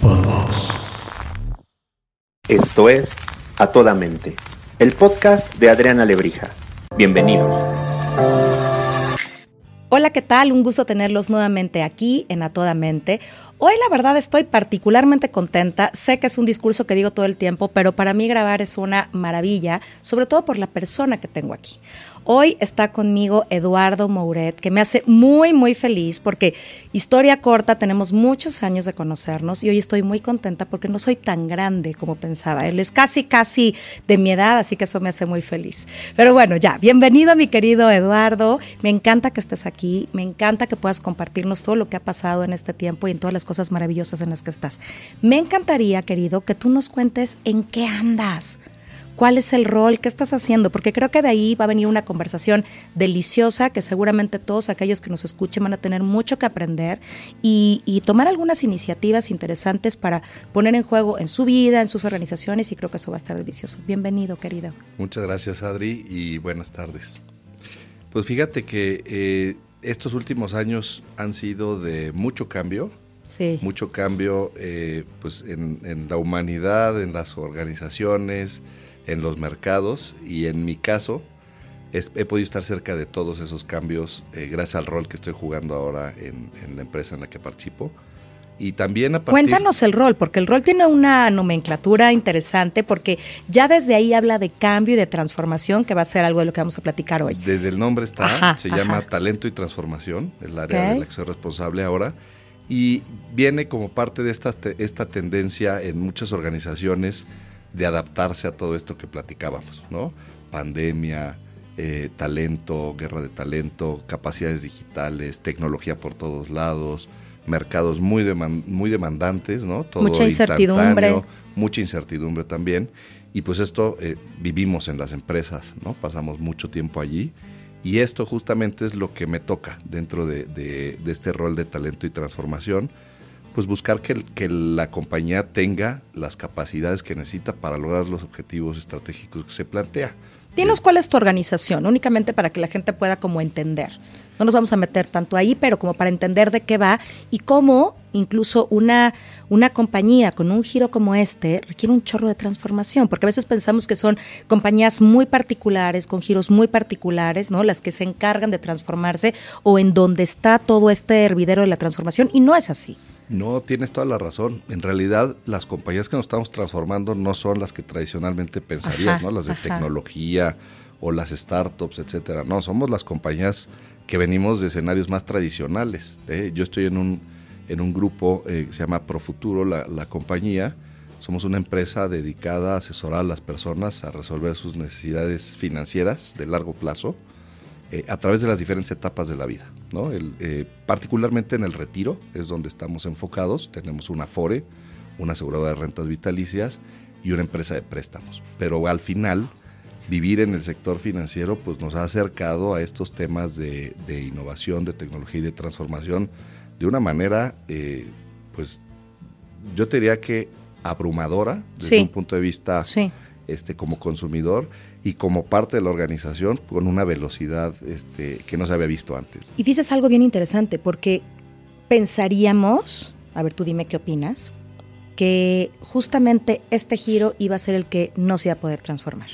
Podbox. Esto es A Toda Mente, el podcast de Adriana Lebrija. Bienvenidos. Hola, ¿qué tal? Un gusto tenerlos nuevamente aquí en A Toda Mente. Hoy la verdad estoy particularmente contenta. Sé que es un discurso que digo todo el tiempo, pero para mí grabar es una maravilla, sobre todo por la persona que tengo aquí. Hoy está conmigo Eduardo Mouret, que me hace muy, muy feliz porque historia corta, tenemos muchos años de conocernos y hoy estoy muy contenta porque no soy tan grande como pensaba. Él es casi, casi de mi edad, así que eso me hace muy feliz. Pero bueno, ya, bienvenido mi querido Eduardo. Me encanta que estés aquí, me encanta que puedas compartirnos todo lo que ha pasado en este tiempo y en todas las cosas maravillosas en las que estás. Me encantaría, querido, que tú nos cuentes en qué andas cuál es el rol, qué estás haciendo, porque creo que de ahí va a venir una conversación deliciosa que seguramente todos aquellos que nos escuchen van a tener mucho que aprender y, tomar algunas iniciativas interesantes para poner en juego en su vida, en sus organizaciones y creo que eso va a estar delicioso. Bienvenido, querido. Muchas gracias, Adri, y buenas tardes. Pues fíjate que eh, estos últimos años han sido de mucho cambio. Sí. Mucho cambio eh, pues en, en la humanidad, en las organizaciones, en los mercados y en mi caso he podido estar cerca de todos esos cambios eh, gracias al rol que estoy jugando ahora en, la empresa en la que participo. Y también a Cuéntanos el rol, porque el rol tiene una nomenclatura interesante, porque ya desde ahí habla de cambio y de transformación, que va a ser algo de lo que vamos a platicar hoy. Desde el nombre está, se llama Talento y Transformación, el área de la que soy responsable ahora, y viene como parte de esta, esta tendencia en muchas organizaciones de adaptarse a todo esto que platicábamos, ¿no? Pandemia, eh, talento, guerra de talento, capacidades digitales, tecnología por todos lados, mercados muy, muy demandantes, ¿no? Todo mucha incertidumbre. Mucha incertidumbre también. Y pues esto eh, vivimos en las empresas, ¿no? Pasamos mucho tiempo allí. Y esto justamente es lo que me toca dentro de, de este rol de talento y transformación pues buscar que, que, la compañía tenga las capacidades que necesita para lograr los objetivos estratégicos que se plantea. Dinos cuál es tu organización, únicamente para que la gente pueda como entender. No nos vamos a meter tanto ahí, pero como para entender de qué va y cómo incluso una, una compañía con un giro como este requiere un chorro de transformación, porque a veces pensamos que son compañías muy particulares, con giros muy particulares, ¿no? Las que se encargan de transformarse o en donde está todo este hervidero de la transformación, y no es así. No, tienes toda la razón. En realidad, las compañías que nos estamos transformando no son las que tradicionalmente pensarías, ¿no? Las de tecnología o las startups, etcétera. No, somos las compañías que venimos de escenarios más tradicionales. ¿eh? Yo estoy en un, en un grupo eh, que se llama Profuturo, la, la compañía. Somos una empresa dedicada a asesorar a las personas a resolver sus necesidades financieras de largo plazo eh, a través de las diferentes etapas de la vida. ¿no? Eh, particularmente en el retiro es donde estamos enfocados. Tenemos una FORE, una aseguradora de rentas vitalicias y una empresa de préstamos. Pero al final, vivir en el sector financiero pues, nos ha acercado a estos temas de, innovación, de tecnología y de transformación de una manera, eh, pues yo te diría que abrumadora desde un punto de vista este, como consumidor y como parte de la organización con una velocidad este, que no se había visto antes. Y dices algo bien interesante, porque pensaríamos, a ver tú dime qué opinas, que justamente este giro iba a ser el que no se iba a poder transformar.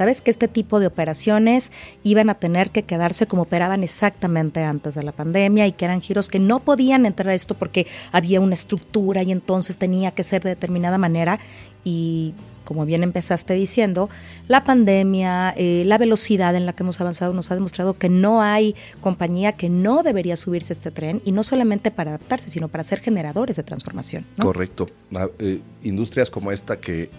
¿Sabes? Que este tipo de operaciones iban a tener que quedarse como operaban exactamente antes de la pandemia y que eran giros que no podían entrar a esto porque había una estructura y entonces tenía que ser de determinada manera y como bien empezaste diciendo, la pandemia, eh, la velocidad en la que hemos avanzado nos ha demostrado que no hay compañía que no debería subirse a este tren y no solamente para adaptarse, sino para ser generadores de transformación. Correcto. Ah, eh, industrias como esta que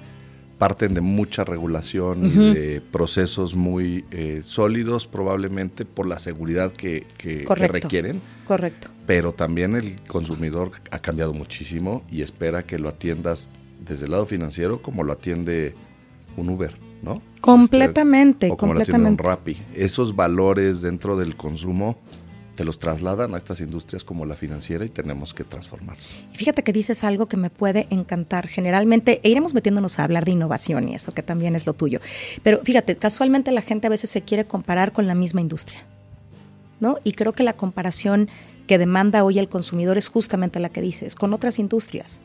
parten de mucha regulación y de procesos muy eh, sólidos probablemente por la seguridad que, que, requieren. Correcto. Pero también el consumidor ha cambiado muchísimo y espera que lo atiendas desde el lado financiero como lo atiende un Uber, ¿no? Completamente, este, o como completamente. Lo atiende un Rappi. Esos valores dentro del consumo te los trasladan a estas industrias como la financiera y tenemos que transformarlos. Y fíjate que dices algo que me puede encantar. Generalmente e iremos metiéndonos a hablar de innovación y eso que también es lo tuyo. Pero fíjate, casualmente la gente a veces se quiere comparar con la misma industria. ¿No? Y creo que la comparación que demanda hoy el consumidor es justamente la que dices, con otras industrias.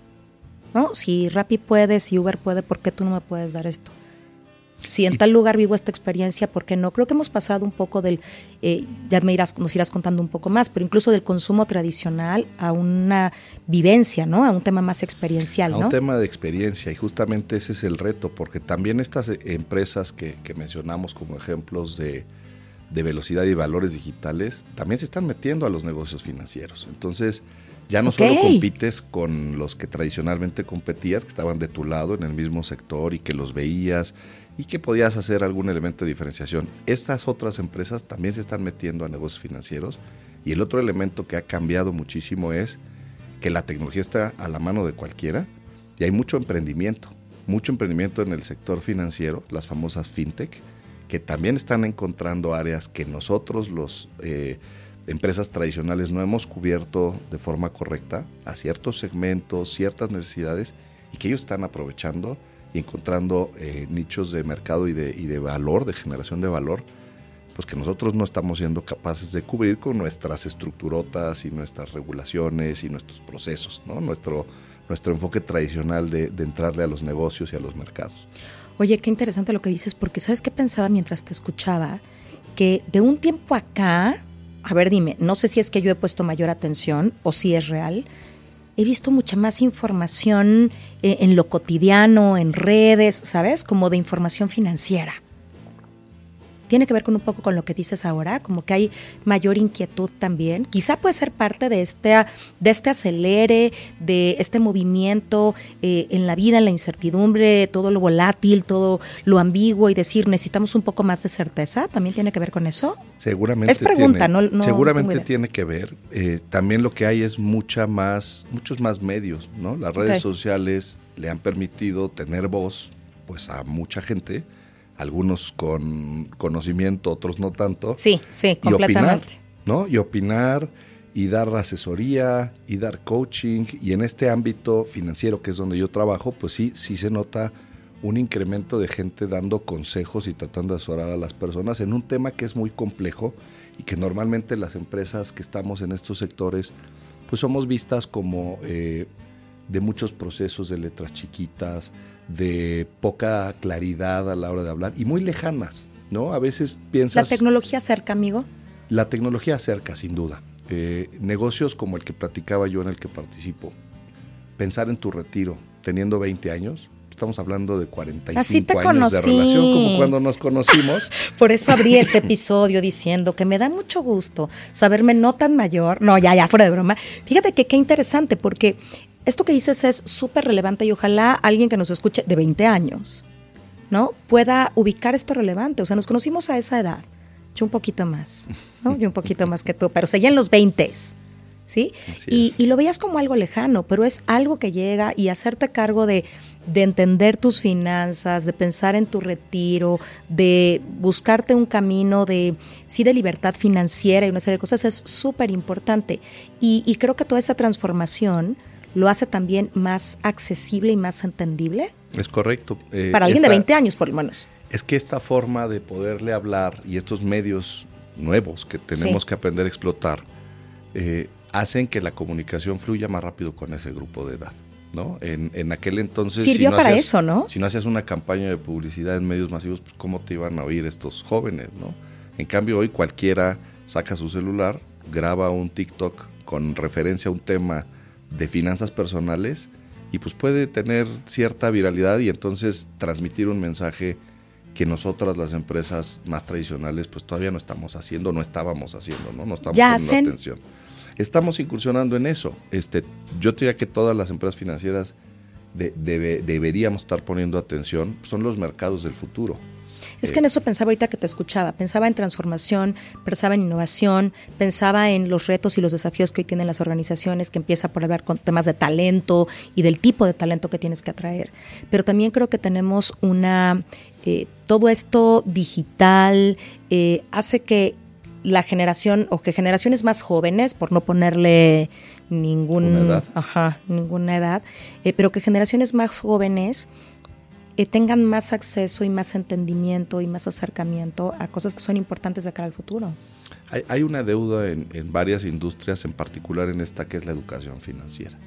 ¿no? Si Rappi puede, si Uber puede, ¿por qué tú no me puedes dar esto? Si en tal lugar vivo esta experiencia, ¿por qué no? Creo que hemos pasado un poco del, eh, ya me irás, nos irás contando un poco más, pero incluso del consumo tradicional a una vivencia, ¿no? A un tema más experiencial, a ¿no? un tema de experiencia y justamente ese es el reto, porque también estas eh, empresas que, mencionamos como ejemplos de, de velocidad y valores digitales, también se están metiendo a los negocios financieros. Entonces, ya no solo compites con los que tradicionalmente competías, que estaban de tu lado en el mismo sector y que los veías y que podías hacer algún elemento de diferenciación. Estas otras empresas también se están metiendo a negocios financieros y el otro elemento que ha cambiado muchísimo es que la tecnología está a la mano de cualquiera y hay mucho emprendimiento, mucho emprendimiento en el sector financiero, las famosas fintech, que también están encontrando áreas que nosotros los... Eh, empresas tradicionales no hemos cubierto de forma correcta a ciertos segmentos, ciertas necesidades y que ellos están aprovechando y encontrando eh, nichos de mercado y de, y de valor, de generación de valor, pues que nosotros no estamos siendo capaces de cubrir con nuestras estructurotas y nuestras regulaciones y nuestros procesos, ¿no? nuestro, nuestro enfoque tradicional de, de entrarle a los negocios y a los mercados. Oye, qué interesante lo que dices, porque ¿sabes qué pensaba mientras te escuchaba? Que de un tiempo acá, a ver, dime, no sé si es que yo he puesto mayor atención o si es real. He visto mucha más información eh, en lo cotidiano, en redes, ¿sabes? Como de información financiera tiene que ver con un poco con lo que dices ahora, como que hay mayor inquietud también. Quizá puede ser parte de este, de este acelere, de este movimiento eh, en la vida, en la incertidumbre, todo lo volátil, todo lo ambiguo y decir necesitamos un poco más de certeza. ¿También tiene que ver con eso? Seguramente. Es pregunta, no, Seguramente tiene que ver. Eh, también lo que hay es mucha más, muchos más medios, ¿no? Las redes sociales le han permitido tener voz, pues, a mucha gente algunos con conocimiento, otros no tanto. Sí, sí, completamente. Y opinar, ¿no? Y opinar y dar asesoría y dar coaching y en este ámbito financiero que es donde yo trabajo, pues sí, sí se nota un incremento de gente dando consejos y tratando de asesorar a las personas en un tema que es muy complejo y que normalmente las empresas que estamos en estos sectores pues somos vistas como eh, de muchos procesos de letras chiquitas, de poca claridad a la hora de hablar y muy lejanas, ¿no? A veces piensas... ¿La tecnología acerca, amigo? La tecnología acerca, sin duda. Eh, negocios como el que platicaba yo en el que participo, pensar en tu retiro teniendo 20 años, estamos hablando de 45 Así te años conocí. de relación, como cuando nos conocimos. Por eso abrí este episodio diciendo que me da mucho gusto saberme no tan mayor, no, ya, ya, fuera de broma. Fíjate que qué interesante, porque esto que dices es súper relevante y ojalá alguien que nos escuche de 20 años, ¿no? Pueda ubicar esto relevante. O sea, nos conocimos a esa edad. Yo un poquito más, ¿no? Yo un poquito más que tú, pero seguía en los 20. ¿Sí? Y, y, lo veías como algo lejano, pero es algo que llega y hacerte cargo de, de entender tus finanzas, de pensar en tu retiro, de buscarte un camino de, sí, de libertad financiera y una serie de cosas es súper importante. Y, y creo que toda esta transformación lo hace también más accesible y más entendible. Es correcto. Eh, Para alguien de 20 años, por lo menos. Es que esta forma de poderle hablar y estos medios nuevos que tenemos que aprender a explotar eh, hacen que la comunicación fluya más rápido con ese grupo de edad. ¿no? En, en aquel entonces... Sirvió para eso, ¿no? Si no hacías una campaña de publicidad en medios masivos, pues ¿cómo te iban a oír estos jóvenes? ¿no? En cambio, hoy cualquiera saca su celular, graba un TikTok con referencia a un tema de finanzas personales y pues puede tener cierta viralidad y entonces transmitir un mensaje que nosotras las empresas más tradicionales pues todavía no estamos haciendo, no estábamos haciendo, ¿no? No estamos poniendo atención. Estamos incursionando en eso. Este, yo diría que todas las empresas financieras deberíamos estar poniendo atención, son los mercados del futuro. Es que en eso pensaba ahorita que te escuchaba, pensaba en transformación, pensaba en innovación, pensaba en los retos y los desafíos que hoy tienen las organizaciones, que empieza por hablar con temas de talento y del tipo de talento que tienes que atraer. Pero también creo que tenemos una, eh, todo esto digital eh, hace que la generación o que generaciones más jóvenes, por no ponerle ningún, Ajá, ninguna edad, eh, pero que generaciones más jóvenes eh, tengan más acceso y más entendimiento y más acercamiento a cosas que son importantes de cara al futuro. Hay, una deuda en, varias industrias, en particular en esta que es la educación financiera.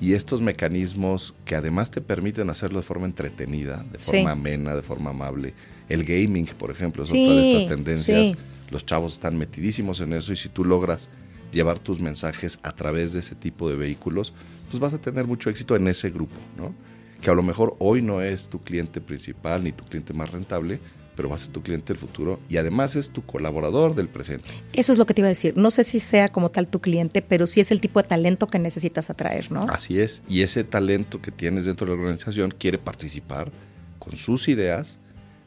Y estos mecanismos que además te permiten hacerlo de forma entretenida, de forma amena, de forma amable. El gaming, por ejemplo, es otra de estas tendencias. Los chavos están metidísimos en eso y si tú logras llevar tus mensajes a través de ese tipo de vehículos, pues vas a tener mucho éxito en ese grupo, ¿no? Que a lo mejor hoy no es tu cliente principal ni tu cliente más rentable, pero va a ser tu cliente del futuro y además es tu colaborador del presente. Eso es lo que te iba a decir. No sé si sea como tal tu cliente, pero sí es el tipo de talento que necesitas atraer, ¿no? Así es. Y ese talento que tienes dentro de la organización quiere participar con sus ideas,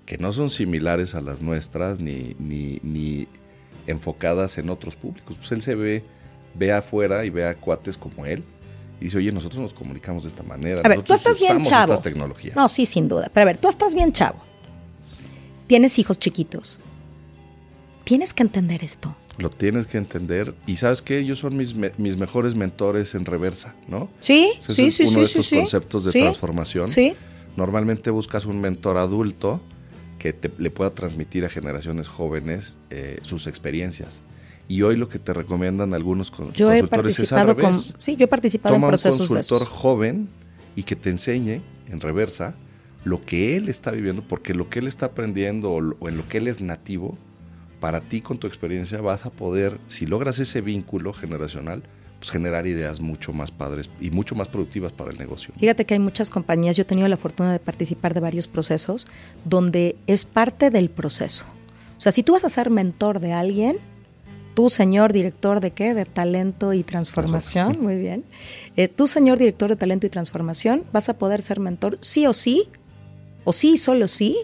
que no son similares a las nuestras ni, ni, ni enfocadas en otros públicos. Pues él se ve, ve afuera y ve a cuates como él y dice, oye, nosotros nos comunicamos de esta manera. A ver, tú estás bien chavo. Estas tecnologías. No, sí, sin duda. Pero a ver, tú estás bien chavo tienes hijos chiquitos. Tienes que entender esto. Lo tienes que entender. Y sabes que ellos son mis, mis mejores mentores en reversa, ¿no? Sí, sí, sí, uno de estos conceptos de transformación. Sí. Normalmente buscas un mentor adulto que te, le pueda transmitir a generaciones jóvenes eh, sus experiencias. Y hoy lo que te recomiendan algunos yo consultores es al Con, sí, yo he participado en procesos un consultor joven y que te enseñe en reversa lo que él está viviendo, porque lo que él está aprendiendo o, en lo que él es nativo, para ti con tu experiencia vas a poder, si logras ese vínculo generacional, pues generar ideas mucho más padres y mucho más productivas para el negocio. Fíjate que hay muchas compañías, yo he tenido la fortuna de participar de varios procesos donde es parte del proceso. O sea, si tú vas a ser mentor de alguien, tú, señor director de qué? De talento y transformación, muy bien. Eh, tú, señor director de talento y transformación, vas a poder ser mentor sí o sí o sí, solo sí,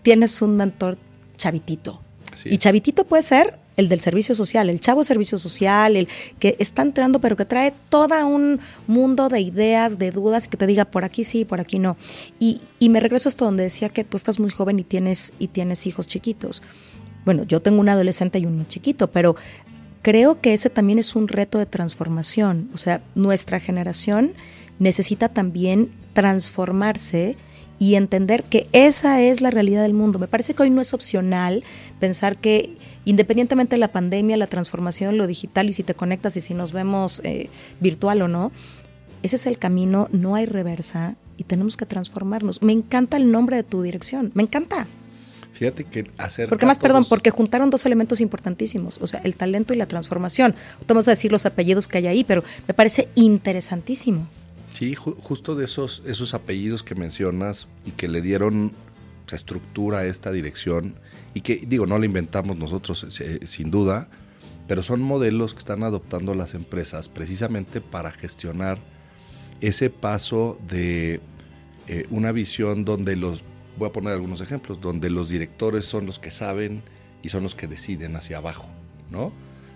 tienes un mentor chavitito. Y chavitito puede ser el del servicio social, el chavo servicio social, el que está entrando pero que trae todo un mundo de ideas, de dudas y que te diga por aquí sí, por aquí no. Y, y me regreso hasta donde decía que tú estás muy joven y tienes, y tienes hijos chiquitos. Bueno, yo tengo un adolescente y uno chiquito, pero creo que ese también es un reto de transformación. O sea, nuestra generación necesita también transformarse y entender que esa es la realidad del mundo. Me parece que hoy no es opcional pensar que independientemente de la pandemia, la transformación, lo digital y si te conectas y si nos vemos eh, virtual o no, ese es el camino, no hay reversa y tenemos que transformarnos. Me encanta el nombre de tu dirección, me encanta. Fíjate que hacer. Porque más, perdón, porque juntaron dos elementos importantísimos, o sea, el talento y la transformación. Vamos a decir los apellidos que hay ahí, pero me parece interesantísimo. Sí, justo de esos, esos apellidos que mencionas y que le dieron pues, estructura a esta dirección y que, digo, no la inventamos nosotros eh, sin duda, pero son modelos que están adoptando las empresas precisamente para gestionar ese paso de eh, una visión donde los, voy a poner algunos ejemplos, donde los directores son los que saben y son los que deciden hacia abajo, ¿no?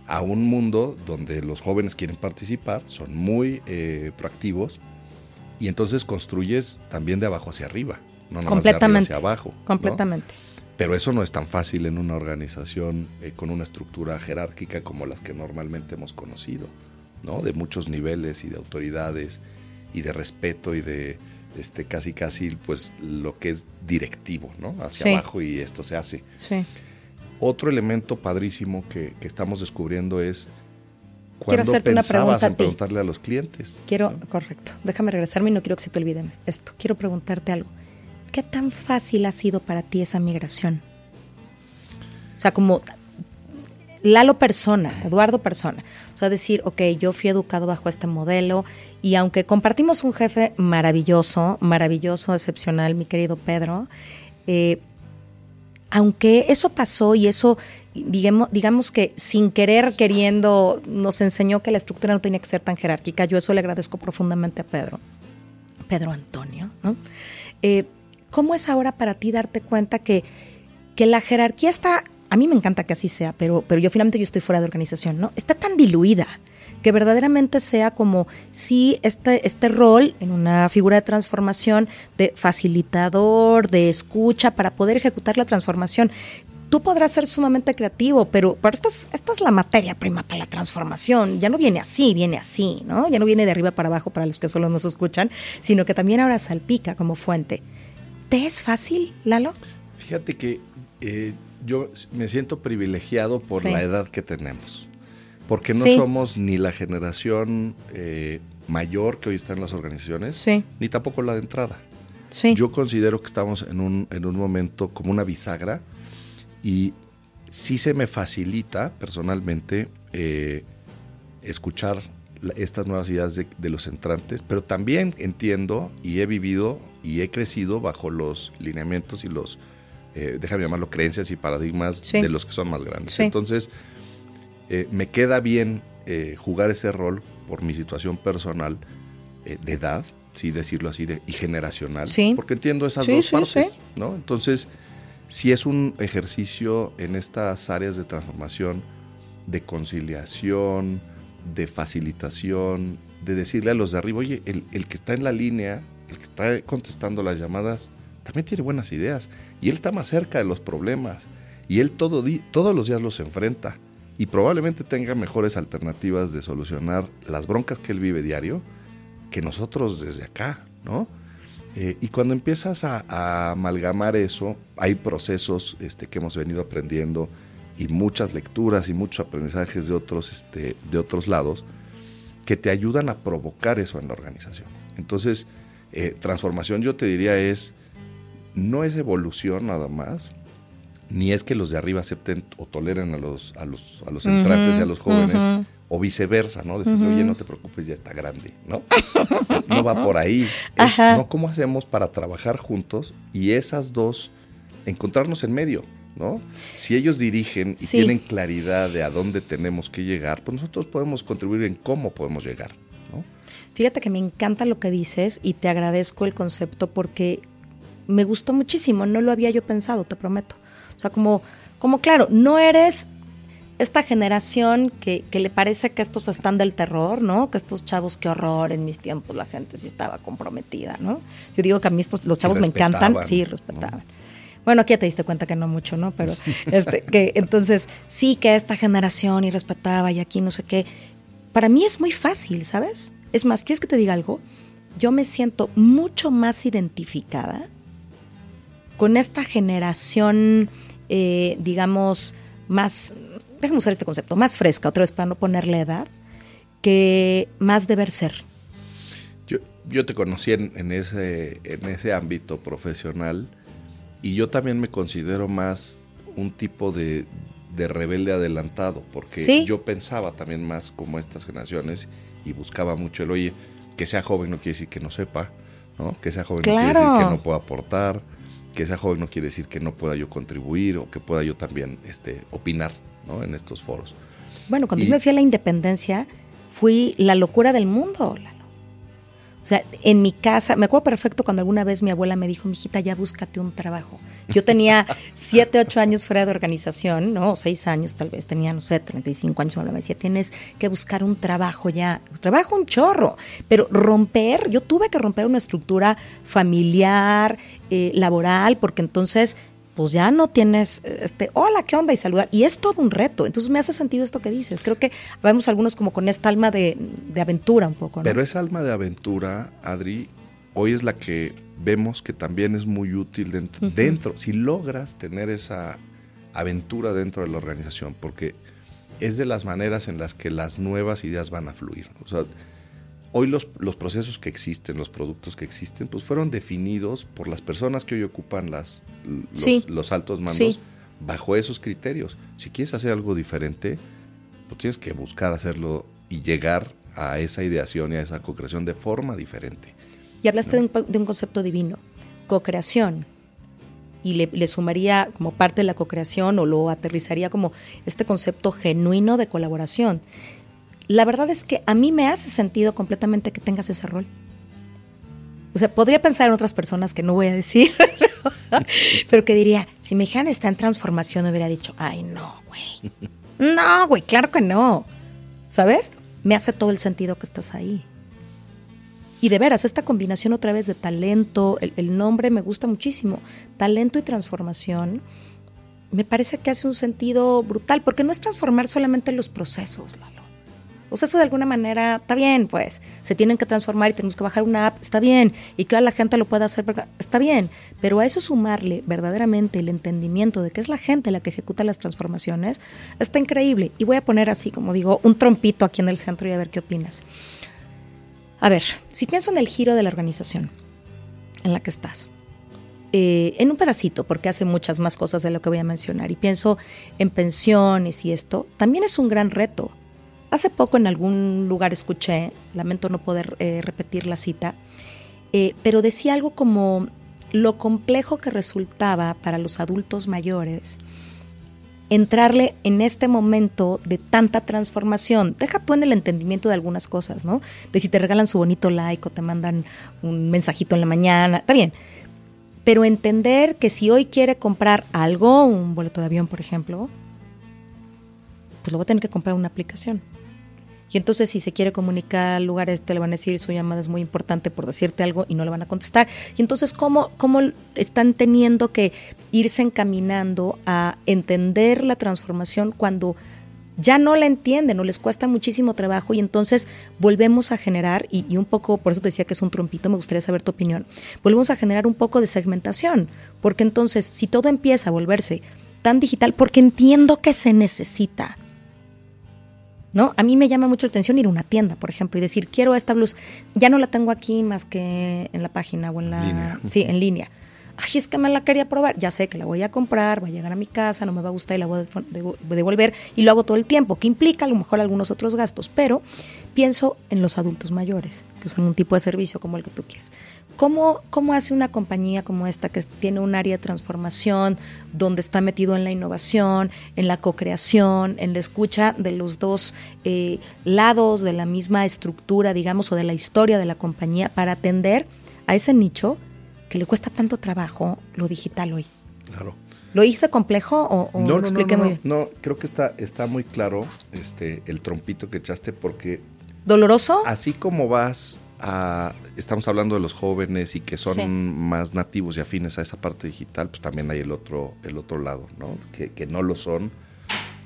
a un mundo donde los jóvenes quieren participar, son muy eh, proactivos y entonces construyes también de abajo hacia arriba, no nomás de arriba hacia abajo. Completamente. Pero eso no es tan fácil en una organización eh, con una estructura jerárquica como las que normalmente hemos conocido, ¿no? De muchos niveles y de autoridades y de respeto y de este casi casi pues lo que es directivo, ¿no? Hacia abajo y esto se hace. Sí. Otro elemento padrísimo que, estamos descubriendo es quiero hacerte una pregunta en preguntarle a los clientes. Quiero, correcto. Déjame regresarme y no quiero que se te olviden esto. Quiero preguntarte algo. ¿Qué tan fácil ha sido para ti esa migración? O sea, como Lalo persona, Eduardo persona. O sea, decir, ok, yo fui educado bajo este modelo y aunque compartimos un jefe maravilloso, maravilloso, excepcional, mi querido Pedro, eh, aunque eso pasó y eso, digamos, digamos que sin querer, queriendo, nos enseñó que la estructura no tenía que ser tan jerárquica, yo eso le agradezco profundamente a Pedro, Pedro Antonio, ¿no? Eh, ¿Cómo es ahora para ti darte cuenta que, que la jerarquía está, a mí me encanta que así sea, pero, pero yo finalmente yo estoy fuera de organización, ¿no? Está tan diluida que verdaderamente sea como si este, este rol en una figura de transformación de facilitador, de escucha para poder ejecutar la transformación. Tú podrás ser sumamente creativo, pero, pero esta, es, esta es la materia prima para la transformación. Ya no viene así, viene así, ¿no? Ya no viene de arriba para abajo para los que solo nos escuchan, sino que también ahora salpica como fuente. ¿Te es fácil, Lalo? Fíjate que eh, yo me siento privilegiado por la edad que tenemos Porque no somos ni la generación eh, mayor que hoy está en las organizaciones, ni tampoco la de entrada. Yo considero que estamos en un, en un momento como una bisagra y sí se me facilita personalmente eh, escuchar estas nuevas ideas de, los entrantes, pero también entiendo y he vivido y he crecido bajo los lineamientos y los, eh, déjame llamarlo, creencias y paradigmas de los que son más grandes. Entonces, eh, me queda bien eh, jugar ese rol por mi situación personal de edad, sí, decirlo así, de, y generacional, porque entiendo esas dos partes, ¿no? Entonces, si es un ejercicio en estas áreas de transformación, de conciliación, de facilitación, de decirle a los de arriba, oye, el, que está en la línea, el que está contestando las llamadas, también tiene buenas ideas y él está más cerca de los problemas y él todo todos los días los enfrenta y probablemente tenga mejores alternativas de solucionar las broncas que él vive diario que nosotros desde acá, ¿no? Eh, y cuando empiezas a, amalgamar eso, hay procesos este, que hemos venido aprendiendo y muchas lecturas y muchos aprendizajes de otros, este, de otros lados que te ayudan a provocar eso en la organización. Entonces, eh, transformación yo te diría es, no es evolución nada más, ni es que los de arriba acepten o toleren a los, a los, a los entrantes y a los jóvenes, o viceversa, ¿no? Decir, oye, no te preocupes, ya está grande, ¿no? no va por ahí. Es, ¿no? ¿Cómo hacemos para trabajar juntos y esas dos, encontrarnos en medio? ¿no? Si ellos dirigen y tienen claridad de a dónde tenemos que llegar, pues nosotros podemos contribuir en cómo podemos llegar, ¿no? Fíjate que me encanta lo que dices y te agradezco el concepto porque me gustó muchísimo, no lo había yo pensado, te prometo. O sea, como, como claro, no eres esta generación que, que, le parece que estos están del terror, ¿no? Que estos chavos, qué horror, en mis tiempos la gente sí estaba comprometida, ¿no? Yo digo que a mí estos, los chavos me encantan, sí, respetaban. Bueno, aquí ya te diste cuenta que no mucho, ¿no? Pero este, que entonces sí que esta generación y respetaba y aquí no sé qué. Para mí es muy fácil, ¿sabes? Es más, ¿quieres que te diga algo? Yo me siento mucho más identificada con esta generación, eh, digamos, más, déjame usar este concepto, más fresca, otra vez para no ponerle edad, que más deber ser. Yo, yo te conocí en, ese, en ese ámbito profesional y yo también me considero más un tipo de, rebelde adelantado, porque yo pensaba también más como estas generaciones y buscaba mucho el, oye, que sea joven no quiere decir que no sepa, ¿no? Que sea joven no quiere decir que no pueda aportar, que sea joven no quiere decir que no pueda yo contribuir o que pueda yo también este, opinar, ¿no? En estos foros. Bueno, cuando yo me fui a la independencia, fui la locura del mundo, o sea, en mi casa, me acuerdo perfecto cuando alguna vez mi abuela me dijo, mijita, ya búscate un trabajo. Yo tenía siete, ocho años fuera de organización, ¿no? seis años tal vez, tenía, no sé, 35 años. Me decía, tienes que buscar un trabajo ya. Trabajo un chorro, pero romper, yo tuve que romper una estructura familiar, eh, laboral, porque entonces pues ya no tienes, este, hola, ¿qué onda? Y saludar. Y es todo un reto. Entonces me hace sentido esto que dices. Creo que vemos algunos como con esta alma de, aventura un poco. Pero esa alma de aventura, Adri, hoy es la que vemos que también es muy útil dentro, dentro, si logras tener esa aventura dentro de la organización, porque es de las maneras en las que las nuevas ideas van a fluir. O sea, hoy los, los, procesos que existen, los productos que existen, pues fueron definidos por las personas que hoy ocupan las, los, altos mandos bajo esos criterios. Si quieres hacer algo diferente, pues tienes que buscar hacerlo y llegar a esa ideación y a esa co-creación de forma diferente. Y hablaste de, un, de, un, concepto divino, co-creación. Y le, le sumaría como parte de la co-creación o lo aterrizaría como este concepto genuino de colaboración la verdad es que a mí me hace sentido completamente que tengas ese rol. O sea, podría pensar en otras personas que no voy a decir, pero que diría, si mi hija está en transformación, hubiera dicho, ay, no, güey. No, güey, claro que no. ¿Sabes? Me hace todo el sentido que estás ahí. Y de veras, esta combinación otra vez de talento, el, nombre me gusta muchísimo, talento y transformación, me parece que hace un sentido brutal, porque no es transformar solamente los procesos, Lalo O sea, eso de alguna manera está bien, pues. Se tienen que transformar y tenemos que bajar una app, está bien. Y que la gente lo pueda hacer, está bien. Pero a eso sumarle verdaderamente el entendimiento de que es la gente la que ejecuta las transformaciones, está increíble. Y voy a poner así, como digo, un trompito aquí en el centro y a ver qué opinas. A ver, si pienso en el giro de la organización en la que estás, eh, en un pedacito, porque hace muchas más cosas de lo que voy a mencionar, y pienso en pensiones y esto, también es un gran reto. Hace poco en algún lugar escuché, lamento no poder eh, repetir la cita, eh, pero decía algo como lo complejo que resultaba para los adultos mayores entrarle en este momento de tanta transformación. Deja tú en el entendimiento de algunas cosas, ¿no? De si te regalan su bonito like o te mandan un mensajito en la mañana, está bien. Pero entender que si hoy quiere comprar algo, un boleto de avión, por ejemplo, pues lo va a tener que comprar una aplicación. Y entonces si se quiere comunicar al lugar este le van a decir su llamada es muy importante por decirte algo y no le van a contestar. Y entonces cómo, cómo están teniendo que irse encaminando a entender la transformación cuando ya no la entienden o les cuesta muchísimo trabajo y entonces volvemos a generar, y, y, un poco, por eso te decía que es un trompito, me gustaría saber tu opinión, volvemos a generar un poco de segmentación, porque entonces si todo empieza a volverse tan digital, porque entiendo que se necesita, ¿no? A mí me llama mucho la atención ir a una tienda, por ejemplo, y decir, quiero esta blusa, ya no la tengo aquí más que en la página o en la... Línea. Sí, en línea. Ay, es que me la quería probar, ya sé que la voy a comprar, va a llegar a mi casa, no me va a gustar y la voy a devolver y lo hago todo el tiempo, que implica a lo mejor algunos otros gastos, pero pienso en los adultos mayores que usan un tipo de servicio como el que tú quieres. ¿Cómo, ¿Cómo hace una compañía como esta que tiene un área de transformación, donde está metido en la innovación, en la co-creación, en la escucha de los dos eh, lados de la misma estructura, digamos, o de la historia de la compañía, para atender a ese nicho que le cuesta tanto trabajo lo digital hoy? Claro. ¿Lo hice complejo o, no, lo expliqué no, no, muy bien? No, creo que está, está muy claro este, el trompito que echaste porque... ¿Doloroso? Así como vas estamos hablando de los jóvenes y que son más nativos y afines a esa parte digital, pues también hay el otro, el otro lado, ¿no? Que, no lo son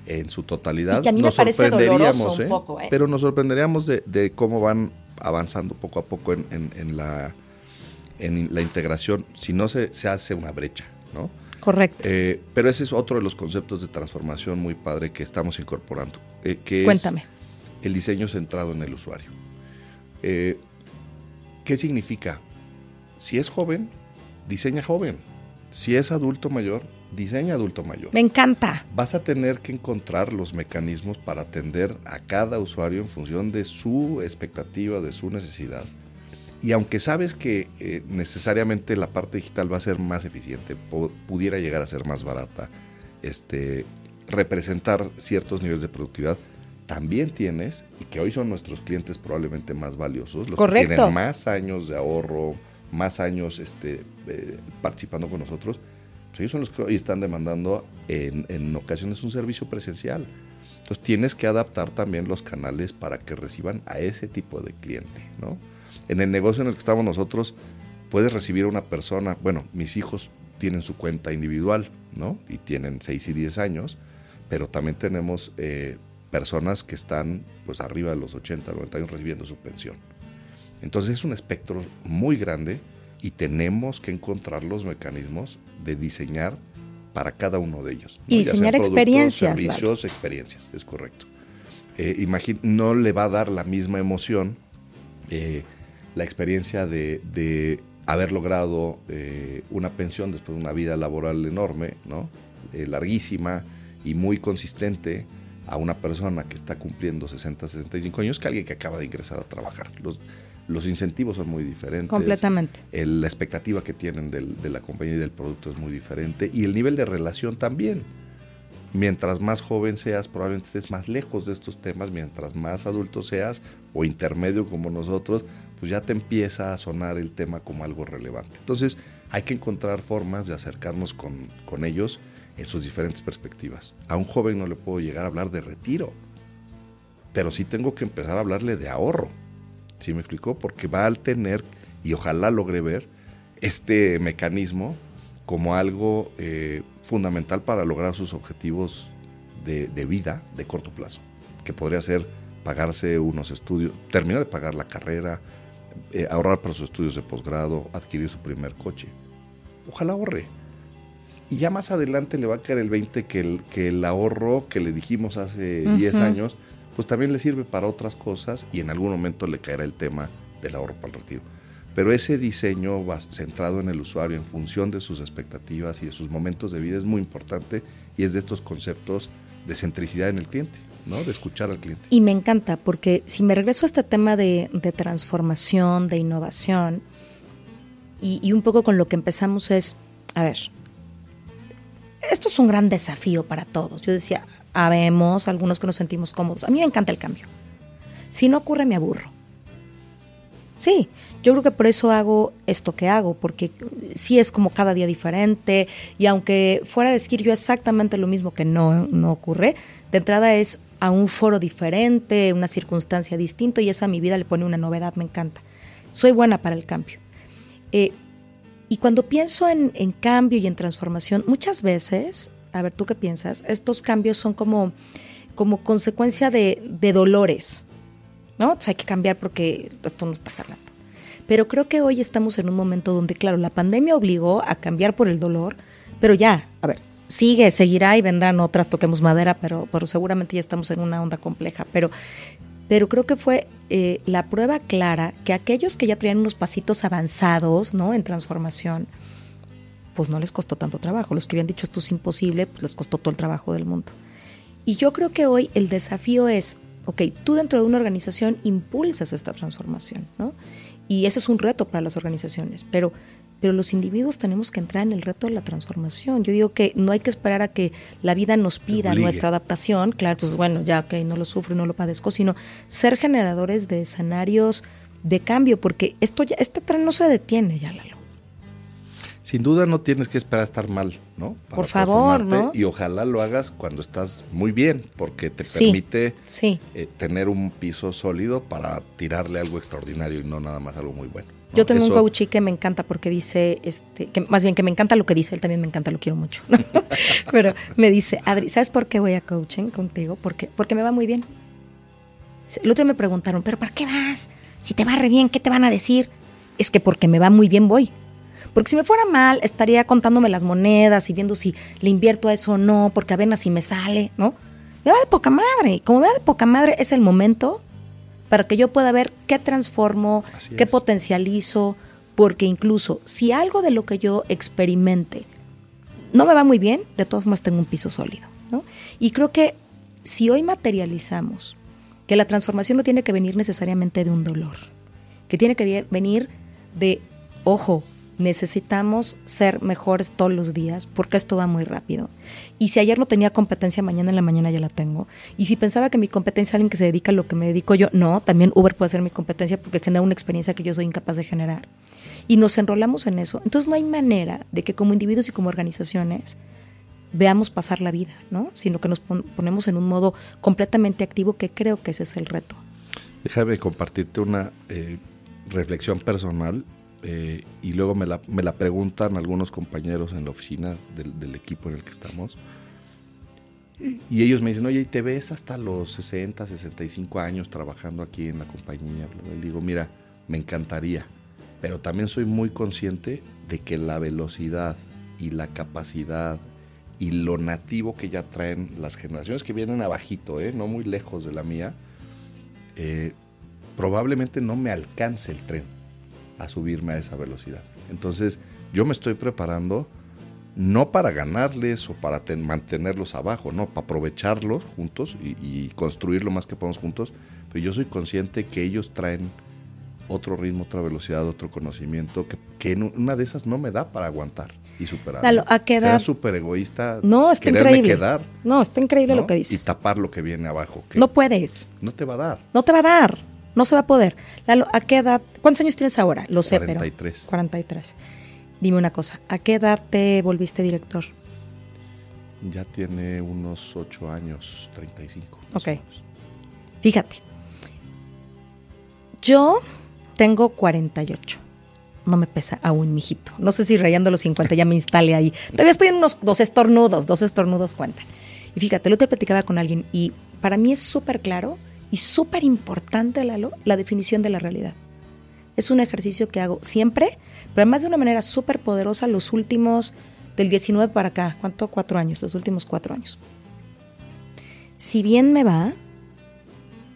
en su totalidad. Y que a mí me parece doloroso un ¿eh? poco, ¿eh? Pero nos sorprenderíamos de, cómo van avanzando poco a poco en, la, en la integración, si no se, se hace una brecha, ¿no? Correcto. Eh, pero ese es otro de los conceptos de transformación muy padre que estamos incorporando, eh, que Cuéntame. es el diseño centrado en el usuario. Eh, ¿Qué significa? Si es joven, diseña joven. Si es adulto mayor, diseña adulto mayor. Me encanta. Vas a tener que encontrar los mecanismos para atender a cada usuario en función de su expectativa, de su necesidad. Y aunque sabes que eh, necesariamente la parte digital va a ser más eficiente, pudiera llegar a ser más barata, este, representar ciertos niveles de productividad, también tienes, y que hoy son nuestros clientes probablemente más valiosos, los que tienen más años de ahorro, más años este, eh, participando con nosotros, pues ellos son los que hoy están demandando en, en ocasiones un servicio presencial. Entonces tienes que adaptar también los canales para que reciban a ese tipo de cliente, ¿no? En el negocio en el que estamos nosotros, puedes recibir a una persona, bueno, mis hijos tienen su cuenta individual, ¿no? Y tienen 6 y 10 años, pero también tenemos eh, personas que están pues arriba de los 80, 90 años recibiendo su pensión. Entonces es un espectro muy grande y tenemos que encontrar los mecanismos de diseñar para cada uno de ellos. Y diseñar experiencias. Servicios, experiencias, es correcto. Eh, no le va a dar la misma emoción eh, la experiencia de, haber logrado eh, una pensión después de una vida laboral enorme, ¿no? larguísima y muy consistente a una persona que está cumpliendo 60, 65 años que alguien que acaba de ingresar a trabajar. Los, los incentivos son muy diferentes. Completamente. la expectativa que tienen de la compañía y del producto es muy diferente. Y el nivel de relación también. Mientras más joven seas, probablemente estés más lejos de estos temas. Mientras más adulto seas o intermedio como nosotros, pues ya te empieza a sonar el tema como algo relevante. Entonces, hay que encontrar formas de acercarnos con, con ellos en sus diferentes perspectivas. A un joven no le puedo llegar a hablar de retiro, pero sí tengo que empezar a hablarle de ahorro. ¿Sí me explicó? Porque va a tener, y ojalá logre ver, este mecanismo como algo eh, fundamental para lograr sus objetivos de, vida de corto plazo, que podría ser pagarse unos estudios, terminar de pagar la carrera, eh, ahorrar para sus estudios de posgrado, adquirir su primer coche. Ojalá ahorre. Y ya más adelante le va a caer el 20 que el, que el ahorro que le dijimos hace 10 años, pues también le sirve para otras cosas y en algún momento le caerá el tema del ahorro para el retiro. Pero ese diseño centrado en el usuario en función de sus expectativas y de sus momentos de vida es muy importante y es de estos conceptos de centricidad en el cliente, ¿no? De escuchar al cliente. Y me encanta porque si me regreso a este tema de, transformación, de innovación, y, y, un poco con lo que empezamos es, a ver, esto es un gran desafío para todos. Yo decía, habemos algunos que nos sentimos cómodos. A mí me encanta el cambio. Si no ocurre, me aburro. Sí, yo creo que por eso hago esto que hago, porque sí es como cada día diferente y aunque fuera a decir yo exactamente lo mismo que no, no ocurre, de entrada es a un foro diferente, una circunstancia distinta y esa a mi vida le pone una novedad, me encanta. Soy buena para el cambio. Eh, y cuando pienso en, en, cambio y en transformación, muchas veces, a ver, ¿tú qué piensas? Estos cambios son como, como consecuencia de, de dolores, ¿no? hay que cambiar porque esto no está jalando. Pero creo que hoy estamos en un momento donde, claro, la pandemia obligó a cambiar por el dolor, pero ya, a ver, sigue, seguirá y vendrán otras, toquemos madera, pero, pero seguramente ya estamos en una onda compleja. Pero, pero creo que fue eh, la prueba clara que aquellos que ya traían unos pasitos avanzados, ¿no? En transformación, pues no les costó tanto trabajo. Los que habían dicho esto es imposible, pues les costó todo el trabajo del mundo. Y yo creo que hoy el desafío es, ok, tú dentro de una organización impulsas esta transformación, ¿no? Y ese es un reto para las organizaciones, pero, pero los individuos tenemos que entrar en el reto de la transformación. Yo digo que no hay que esperar a que la vida nos pida nuestra adaptación, claro, entonces bueno, ya que no lo sufro y no lo padezco, sino ser generadores de escenarios de cambio, porque esto ya, este tren no se detiene ya, Lalo sin duda no tienes que esperar a estar mal, ¿no? Por favor, ¿no? Y ojalá lo hagas cuando estás muy bien, porque te permite eh, tener un piso sólido para tirarle algo extraordinario y no nada más algo muy bueno. Yo tengo un coach que me encanta porque dice, este, que más bien que me encanta lo que dice, él también me encanta, lo quiero mucho. Pero me dice, Adri, ¿sabes por qué voy a coaching contigo? Porque, porque me va muy bien. El otro día me preguntaron, ¿pero para qué vas? Si te va re bien, ¿qué te van a decir? Es que porque me va muy bien voy. Porque si me fuera mal, estaría contándome las monedas y viendo si le invierto a eso o no, porque a ver si me sale, ¿no? Me va de poca madre. Como me va de poca madre, es el momento para que yo pueda ver qué transformo, qué potencializo, porque incluso si algo de lo que yo experimente no me va muy bien, de todos modos tengo un piso sólido, ¿no? Y creo que si hoy materializamos que la transformación no tiene que venir necesariamente de un dolor, que tiene que venir de, ojo, necesitamos ser mejores todos los días porque esto va muy rápido. Y si ayer no tenía competencia, mañana en la mañana ya la tengo. Y si pensaba que mi competencia es alguien que se dedica a lo que me dedico yo, no, también Uber puede ser mi competencia porque genera una experiencia que yo soy incapaz de generar. Y nos enrolamos en eso. Entonces no hay manera de que como individuos y como organizaciones veamos pasar la vida, ¿no? Sino que nos ponemos en un modo completamente activo que creo que ese es el reto. Déjame compartirte una eh, reflexión personal eh, y luego me la, me la, preguntan algunos compañeros en la oficina del, equipo en el que estamos. Y ellos me dicen, oye, ¿te ves hasta los 60, 65 años trabajando aquí en la compañía? Y digo, mira, me encantaría, pero también soy muy consciente de que la velocidad y la capacidad y lo nativo que ya traen las generaciones que vienen abajito, ¿eh? no muy lejos de la mía, eh, probablemente no me alcance el tren a subirme a esa velocidad. Entonces yo me estoy preparando no para ganarles o para mantenerlos abajo, no, para aprovecharlos juntos y, construir lo más que podamos juntos, pero yo soy consciente que ellos traen otro ritmo, otra velocidad, otro conocimiento, que, que una de esas no me da para aguantar y superar. ¿A qué edad? súper egoísta. No, está increíble. no, está increíble lo que dices. Y tapar lo que viene abajo. no puedes. No te va a dar. No te va a dar. No se va a poder. ¿a qué edad? ¿Cuántos años tienes ahora? Lo sé, 43. pero. 43. Dime una cosa, ¿a qué edad te volviste director? Ya tiene unos 8 años, 35. Ok. Fíjate. Yo tengo 48. No me pesa aún, mijito. No sé si rayando los 50 ya me instale ahí. Todavía estoy en unos dos estornudos. Dos estornudos cuentan. Y fíjate, lo te platicaba con alguien y para mí es súper claro Y súper importante, Lalo, la definición de la realidad. Es un ejercicio que hago siempre, pero además de una manera súper poderosa los últimos, del 19 para acá, ¿cuánto? Cuatro años, los últimos cuatro años. Si bien me va,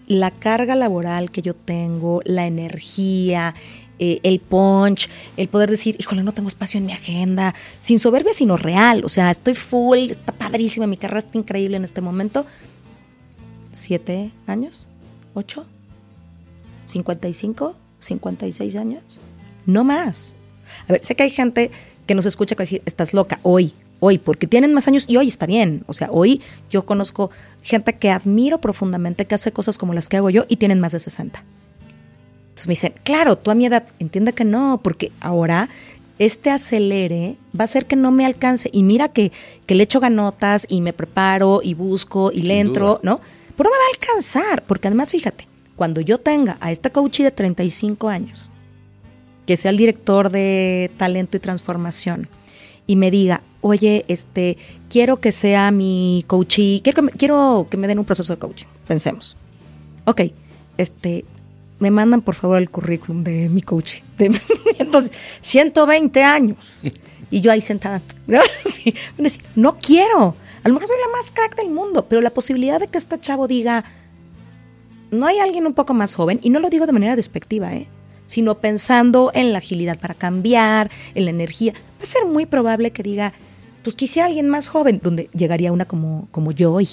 la carga laboral que yo tengo, la energía, eh, el punch, el poder decir, híjole, no tengo espacio en mi agenda, sin soberbia, sino real. O sea, estoy full, está padrísima, mi carrera está increíble en este momento. ¿Siete años? ¿Ocho? ¿55? ¿56 años? No más. A ver, sé que hay gente que nos escucha que va a decir, estás loca, hoy, hoy, porque tienen más años y hoy está bien. O sea, hoy yo conozco gente que admiro profundamente, que hace cosas como las que hago yo y tienen más de 60. Entonces me dicen, claro, tú a mi edad, entiende que no, porque ahora este acelere va a hacer que no me alcance. Y mira que, que le echo ganotas y me preparo y busco y le entro, ¿no? Pero me va a alcanzar, porque además, fíjate, cuando yo tenga a esta coach de 35 años, que sea el director de talento y transformación, y me diga, oye, este, quiero que sea mi coachee, quiero que me, den un proceso de coaching, pensemos. Ok, este, me mandan por favor el currículum de mi coach. entonces, 120 años. Y yo ahí sentada. ¿no? quiero. A lo mejor soy la más crack del mundo, pero la posibilidad de que este chavo diga, no hay alguien un poco más joven, y no lo digo de manera despectiva, ¿eh? sino pensando en la agilidad para cambiar, en la energía, va a ser muy probable que diga, pues quisiera alguien más joven, donde llegaría una como, como yo hoy.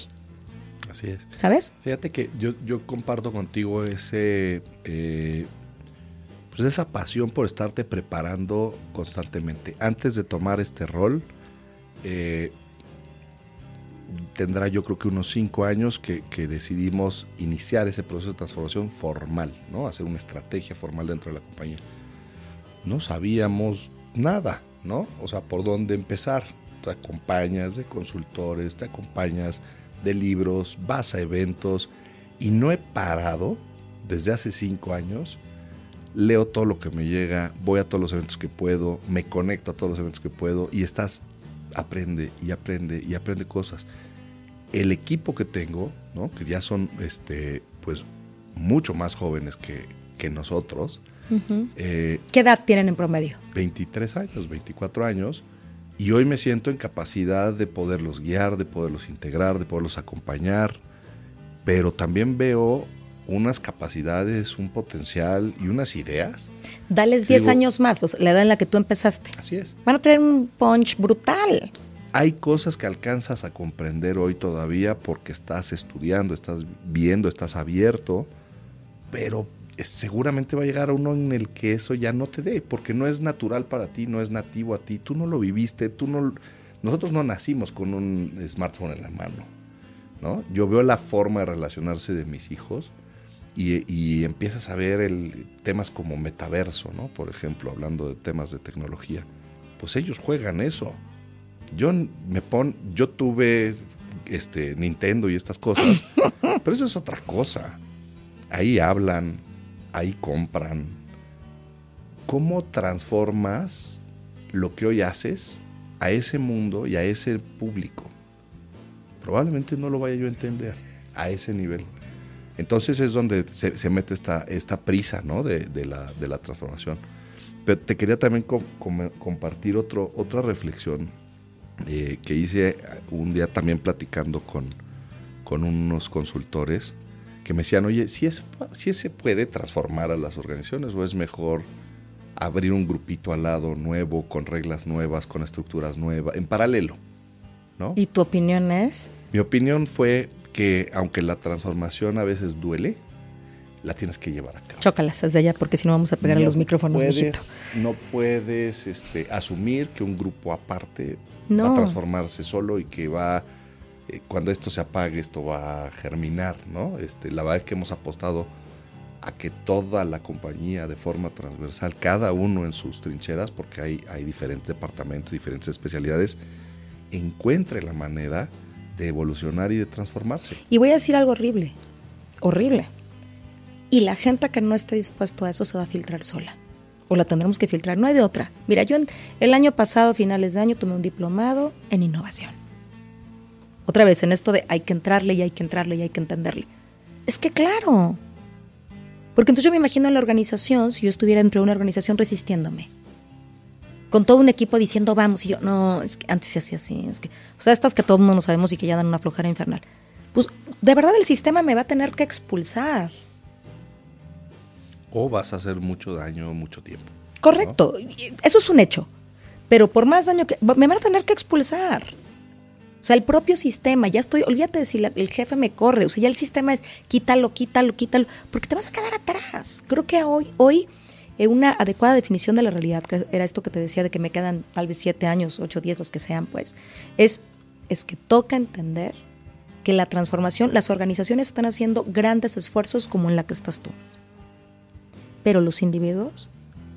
Así es. ¿Sabes? Fíjate que yo, yo comparto contigo ese, eh, pues esa pasión por estarte preparando constantemente. Antes de tomar este rol, eh, tendrá yo creo que unos cinco años que, decidimos iniciar ese proceso de transformación formal, ¿no? Hacer una estrategia formal dentro de la compañía. No sabíamos nada, ¿no? O sea, por dónde empezar. Te acompañas de consultores, te acompañas de libros, vas a eventos y no he parado desde hace cinco años. Leo todo lo que me llega, voy a todos los eventos que puedo, me conecto a todos los eventos que puedo y estás, aprende y aprende y aprende cosas. El equipo que tengo, ¿no? que ya son este, pues, mucho más jóvenes que, que nosotros. Eh, ¿Qué edad tienen en promedio? 23 años, 24 años y hoy me siento en capacidad de poderlos guiar, de poderlos integrar, de poderlos acompañar, pero también veo unas capacidades, un potencial y unas ideas. Dales 10 años más, la edad en la que tú empezaste. Así es. Van a tener un punch brutal. Hay cosas que alcanzas a comprender hoy todavía porque estás estudiando, estás viendo, estás abierto, pero seguramente va a llegar a uno en el que eso ya no te dé, porque no es natural para ti, no es nativo a ti, tú no lo viviste, tú no... Nosotros no nacimos con un smartphone en la mano, ¿no? Yo veo la forma de relacionarse de mis hijos y, empiezas a ver el, temas como metaverso, ¿no? Por ejemplo, hablando de temas de tecnología. Pues ellos juegan eso. Yo me pon, yo tuve este Nintendo y estas cosas, pero eso es otra cosa. Ahí hablan, ahí compran. ¿Cómo transformas lo que hoy haces a ese mundo y a ese público? Probablemente no lo vaya yo a entender a ese nivel. Entonces es donde se, mete esta, esta prisa ¿no? de, la, de, la, transformación. Pero te quería también compartir otro, otra reflexión eh, que hice un día también platicando con, con unos consultores que me decían, oye, si, es, si se puede transformar a las organizaciones o es mejor abrir un grupito al lado nuevo, con reglas nuevas, con estructuras nuevas, en paralelo. ¿no? ¿Y tu opinión es? Mi opinión fue que aunque la transformación a veces duele, la tienes que llevar a cabo. Chócalas desde allá porque si no vamos a pegar a los micrófonos. Puedes, no puedes este, asumir que un grupo aparte va a transformarse solo y que va eh, cuando esto se apague, esto va a germinar, ¿no? Este, la verdad es que hemos apostado a que toda la compañía de forma transversal, cada uno en sus trincheras, porque hay, hay diferentes departamentos, diferentes especialidades, encuentre la manera de evolucionar y de transformarse. Y voy a decir algo horrible, horrible. Y la gente que no esté dispuesto a eso se va a filtrar sola. O la tendremos que filtrar, no hay de otra. Mira, yo el año pasado, finales de año, tomé un diplomado en innovación otra vez, en esto de hay que entrarle y hay que entrarle y hay que entenderle. Es que claro. Porque entonces yo me imagino en la organización, si yo estuviera dentro de una organización resistiéndome, con todo un equipo diciendo vamos, y yo, no, es que antes se hacía así, es que, o sea, estas que todo el mundo no sabemos y que ya dan una flojera infernal. Pues de verdad el sistema me va a tener que expulsar. O vas a hacer mucho daño mucho tiempo. Correcto, eso es un hecho. Pero por más daño que... Me van a tener que expulsar. O sea, el propio sistema, ya estoy, olvídate de si el jefe me corre, o sea, ya el sistema es quítalo, quítalo, quítalo, porque te vas a quedar atrás. Creo que hoy, hoy una adecuada definición de la realidad, que era esto que te decía de que me quedan tal vez siete años, ocho, diez, los que sean, pues, es, es que toca entender que la transformación, las organizaciones están haciendo grandes esfuerzos como en la que estás tú. Pero los individuos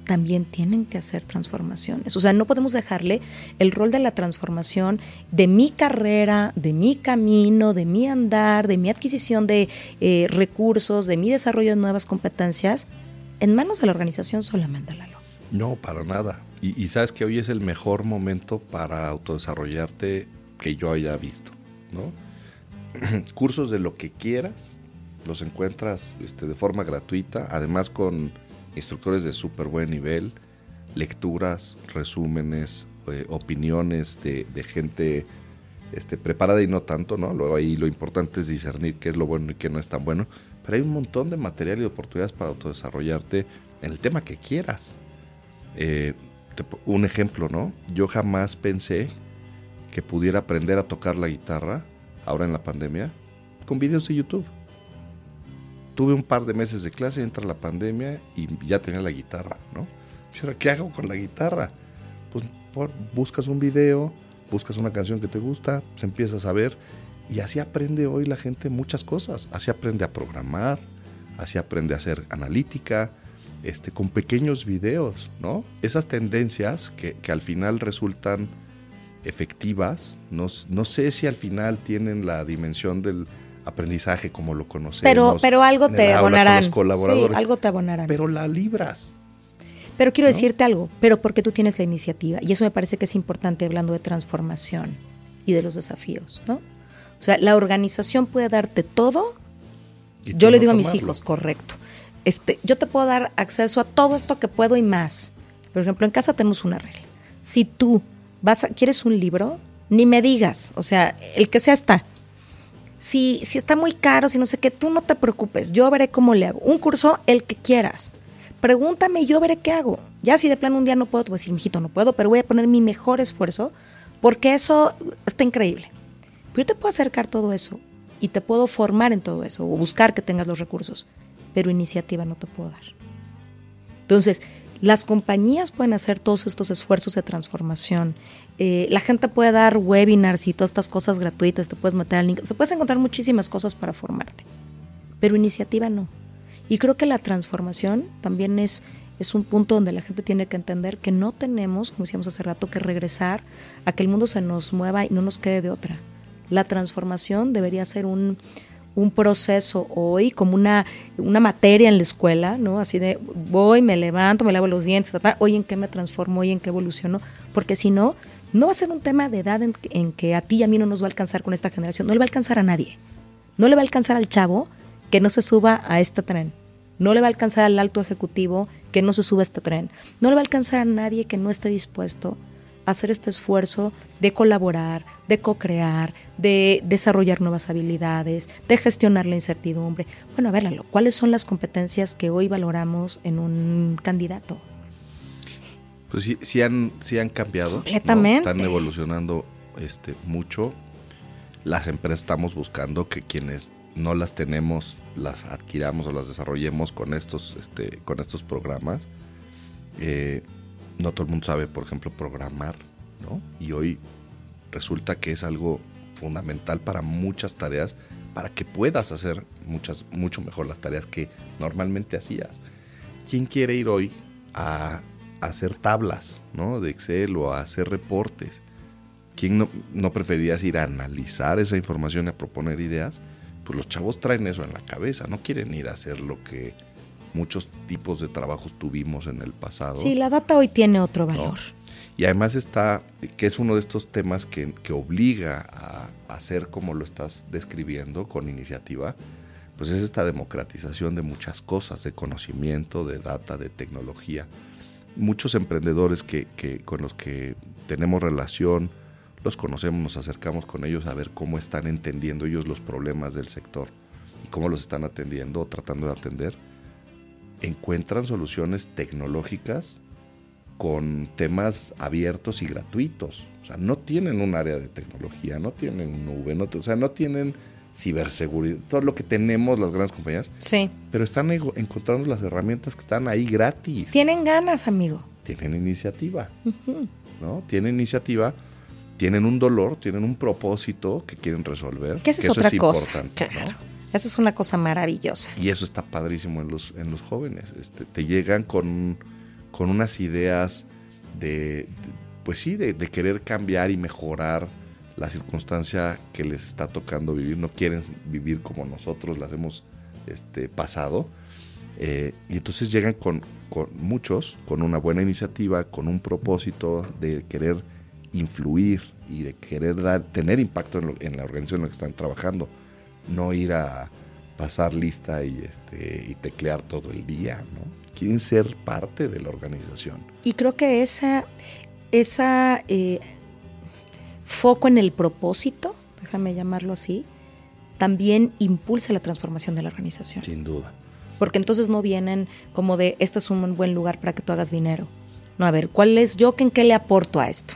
también tienen que hacer transformaciones. O sea, no podemos dejarle el rol de la transformación de mi carrera, de mi camino, de mi andar, de mi adquisición de eh, recursos, de mi desarrollo de nuevas competencias, en manos de la organización solamente, Lalo. No, para nada. Y, y sabes que hoy es el mejor momento para autodesarrollarte que yo haya visto, ¿no? Cursos de lo que quieras, los encuentras este, de forma gratuita, además con instructores de súper buen nivel, lecturas, resúmenes, eh, opiniones de, gente este, preparada y no tanto, ¿no? Luego lo importante es discernir qué es lo bueno y qué no es tan bueno. Pero hay un montón de material y oportunidades para autodesarrollarte en el tema que quieras. Eh, un ejemplo, ¿no? Yo jamás pensé que pudiera aprender a tocar la guitarra, ahora en la pandemia, con videos de YouTube tuve un par de meses de clase, entra la pandemia y ya tenía la guitarra, ¿no? ¿qué hago con la guitarra? Pues buscas un video, buscas una canción que te gusta, se empiezas a ver y así aprende hoy la gente muchas cosas. Así aprende a programar, así aprende a hacer analítica, este, con pequeños videos, ¿no? Esas tendencias que, que al final resultan efectivas, no, no sé si al final tienen la dimensión del aprendizaje como lo conocemos. Pero, pero algo te abonarán. Sí, algo te abonarán. Pero la libras. Pero quiero decirte algo, pero porque tú tienes la iniciativa. Y eso me parece que es importante hablando de transformación y de los desafíos, ¿no? O sea, la organización puede darte todo. Yo le digo a mis hijos, correcto. Este, yo te puedo dar acceso a todo esto que puedo y más. Por ejemplo, en casa tenemos una regla. Si tú vas a, quieres un libro, ni me digas, o sea, el que sea está si, si está muy caro, si no sé qué, tú no te preocupes, yo veré cómo le hago. Un curso, el que quieras. Pregúntame y yo veré qué hago. Ya si de plano un día no puedo, te voy a decir, mijito, no puedo, pero voy a poner mi mejor esfuerzo porque eso está increíble. Pero yo te puedo acercar todo eso y te puedo formar en todo eso o buscar que tengas los recursos, pero iniciativa no te puedo dar. Entonces, las compañías pueden hacer todos estos esfuerzos de transformación. Eh, la gente puede dar webinars y todas estas cosas gratuitas, te puedes meter al link, se puedes encontrar muchísimas cosas para formarte, pero iniciativa no. Y creo que la transformación también es, es un punto donde la gente tiene que entender que no tenemos, como decíamos hace rato, que regresar a que el mundo se nos mueva y no nos quede de otra. La transformación debería ser un, un proceso hoy como una, una materia en la escuela, ¿no? Así de voy, me levanto, me lavo los dientes, hoy en qué me transformo, hoy en qué evoluciono, porque si no, no va a ser un tema de edad en, en, que a ti y a mí no nos va a alcanzar con esta generación, no le va a alcanzar a nadie, no le va a alcanzar al chavo que no se suba a este tren, no le va a alcanzar al alto ejecutivo que no se suba a este tren, no le va a alcanzar a nadie que no esté dispuesto hacer este esfuerzo de colaborar, de co-crear, de desarrollar nuevas habilidades, de gestionar la incertidumbre. Bueno, a ver, ¿cuáles son las competencias que hoy valoramos en un candidato? Pues sí, sí han, sí han cambiado. Completamente. Están evolucionando este, mucho. Las empresas estamos buscando que quienes no las tenemos las adquiramos o las desarrollemos con estos, este, con estos programas. Eh, no todo el mundo sabe, por ejemplo, programar, ¿no? Y hoy resulta que es algo fundamental para muchas tareas, para que puedas hacer muchas, mucho mejor las tareas que normalmente hacías. ¿Quién quiere ir hoy a, hacer tablas, ¿no? De Excel o a hacer reportes? ¿Quién no, no preferirías ir a analizar esa información y a proponer ideas? Pues los chavos traen eso en la cabeza, no quieren ir a hacer lo que muchos tipos de trabajos tuvimos en el pasado. Sí, la data hoy tiene otro valor. Y además está, que es uno de estos temas que, obliga a, hacer como lo estás describiendo con iniciativa, pues es esta democratización de muchas cosas, de conocimiento, de data, de tecnología. Muchos emprendedores que, que con los que tenemos relación, los conocemos, nos acercamos con ellos a ver cómo están entendiendo ellos los problemas del sector y cómo los están atendiendo o tratando de atender, encuentran soluciones tecnológicas con temas abiertos y gratuitos. O sea, no tienen un área de tecnología, no tienen nube, no, o sea, no tienen ciberseguridad, todo lo que tenemos las grandes compañías. Sí. Pero están encontrando las herramientas que están ahí gratis. Tienen ganas, amigo. Tienen iniciativa, ¿no? Tienen iniciativa, tienen un dolor, tienen un propósito que quieren resolver. Que esa es otra cosa. Claro. Esa es una cosa maravillosa. Y eso está padrísimo en los, en los jóvenes. Este, te llegan con, con unas ideas de, pues sí, de, querer cambiar y mejorar la circunstancia que les está tocando vivir. No quieren vivir como nosotros las hemos este, pasado. Eh, y entonces llegan con, con, muchos, con una buena iniciativa, con un propósito de querer influir y de querer dar, tener impacto en, en la organización en la que están trabajando no ir a pasar lista y, este, y teclear todo el día, ¿no? Quieren ser parte de la organización. Y creo que esa, esa eh, foco en el propósito, déjame llamarlo así, también impulsa la transformación de la organización. Sin duda. Porque entonces no vienen como de, este es un buen lugar para que tú hagas dinero. No, a ver, ¿cuál es yo, en qué le aporto a esto?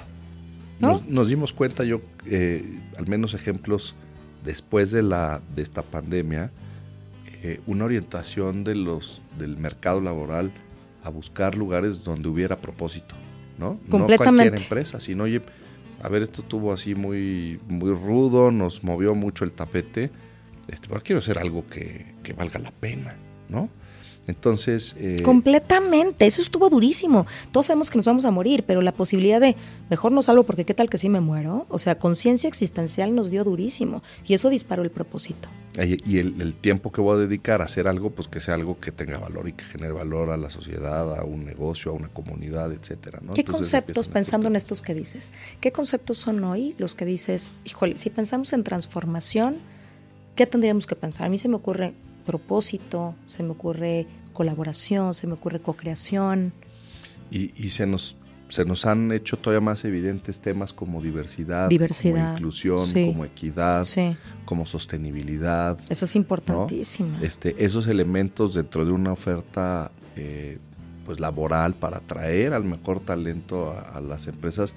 Nos, nos, dimos cuenta, yo, eh, al menos ejemplos después de, la, de esta pandemia, eh, una orientación de los, del mercado laboral a buscar lugares donde hubiera propósito, ¿no? No cualquier empresa, sino, oye, a ver, esto estuvo así muy, muy rudo, nos movió mucho el tapete, este, pero quiero hacer algo que, que valga la pena, ¿no? Entonces... Eh, Completamente, eso estuvo durísimo. Todos sabemos que nos vamos a morir, pero la posibilidad de, mejor no salgo porque qué tal que sí me muero, o sea, conciencia existencial nos dio durísimo y eso disparó el propósito. Y el, tiempo que voy a dedicar a hacer algo, pues que sea algo que tenga valor y que genere valor a la sociedad, a un negocio, a una comunidad, etcétera. ¿Qué conceptos, pensando en estos que dices, qué conceptos son hoy los que dices, híjole, si pensamos en transformación, ¿qué tendríamos que pensar? A mí se me ocurre propósito, se me ocurre colaboración, se me ocurre co-creación. Y, se, nos, se nos han hecho todavía más evidentes temas como diversidad, como inclusión, como equidad, como sostenibilidad. Eso es importantísimo. Este, esos elementos dentro de una oferta eh, pues laboral para atraer al mejor talento a las empresas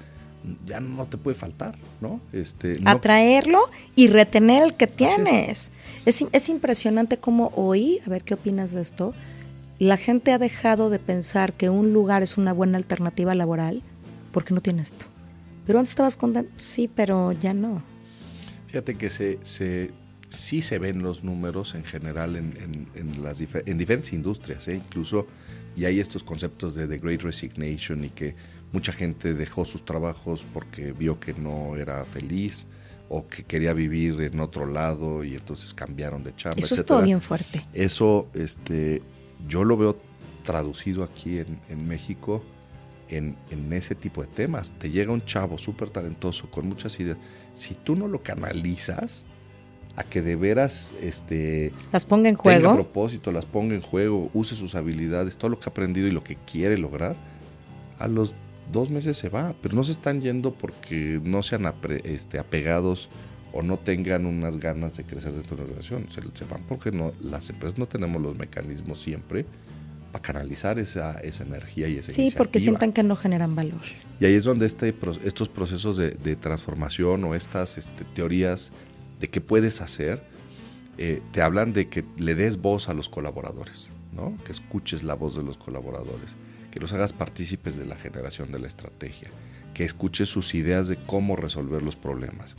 ya no te puede faltar, ¿no? Este, Atraerlo y retener el que tienes. Es, es, impresionante cómo hoy, a ver qué opinas de esto, la gente ha dejado de pensar que un lugar es una buena alternativa laboral porque no tiene esto. Pero antes estabas contento, sí, pero ya no. Fíjate que se, se, sí se ven los números en general en, en, las en diferentes industrias, ¿eh? incluso, y hay estos conceptos de The Great Resignation y que Mucha gente dejó sus trabajos porque vio que no era feliz o que quería vivir en otro lado y entonces cambiaron de chamba. Eso es todo bien fuerte. Eso este, yo lo veo traducido aquí en, México en, ese tipo de temas. Te llega un chavo súper talentoso con muchas ideas. Si tú no lo canalizas a que de veras este, las ponga en juego, tenga propósito, las ponga en juego, use sus habilidades, todo lo que ha aprendido y lo que quiere lograr, a los dos meses se va, pero no se están yendo porque no sean este, apegados o no tengan unas ganas de crecer dentro de la organización. Se, van porque no, las empresas no tenemos los mecanismos siempre para canalizar esa, esa energía y esa Sí, porque sientan que no generan valor. Y ahí es donde este, estos procesos de, transformación o estas este, teorías de qué puedes hacer, eh, te hablan de que le des voz a los colaboradores, ¿no? que escuches la voz de los colaboradores que los hagas partícipes de la generación de la estrategia, que escuches sus ideas de cómo resolver los problemas.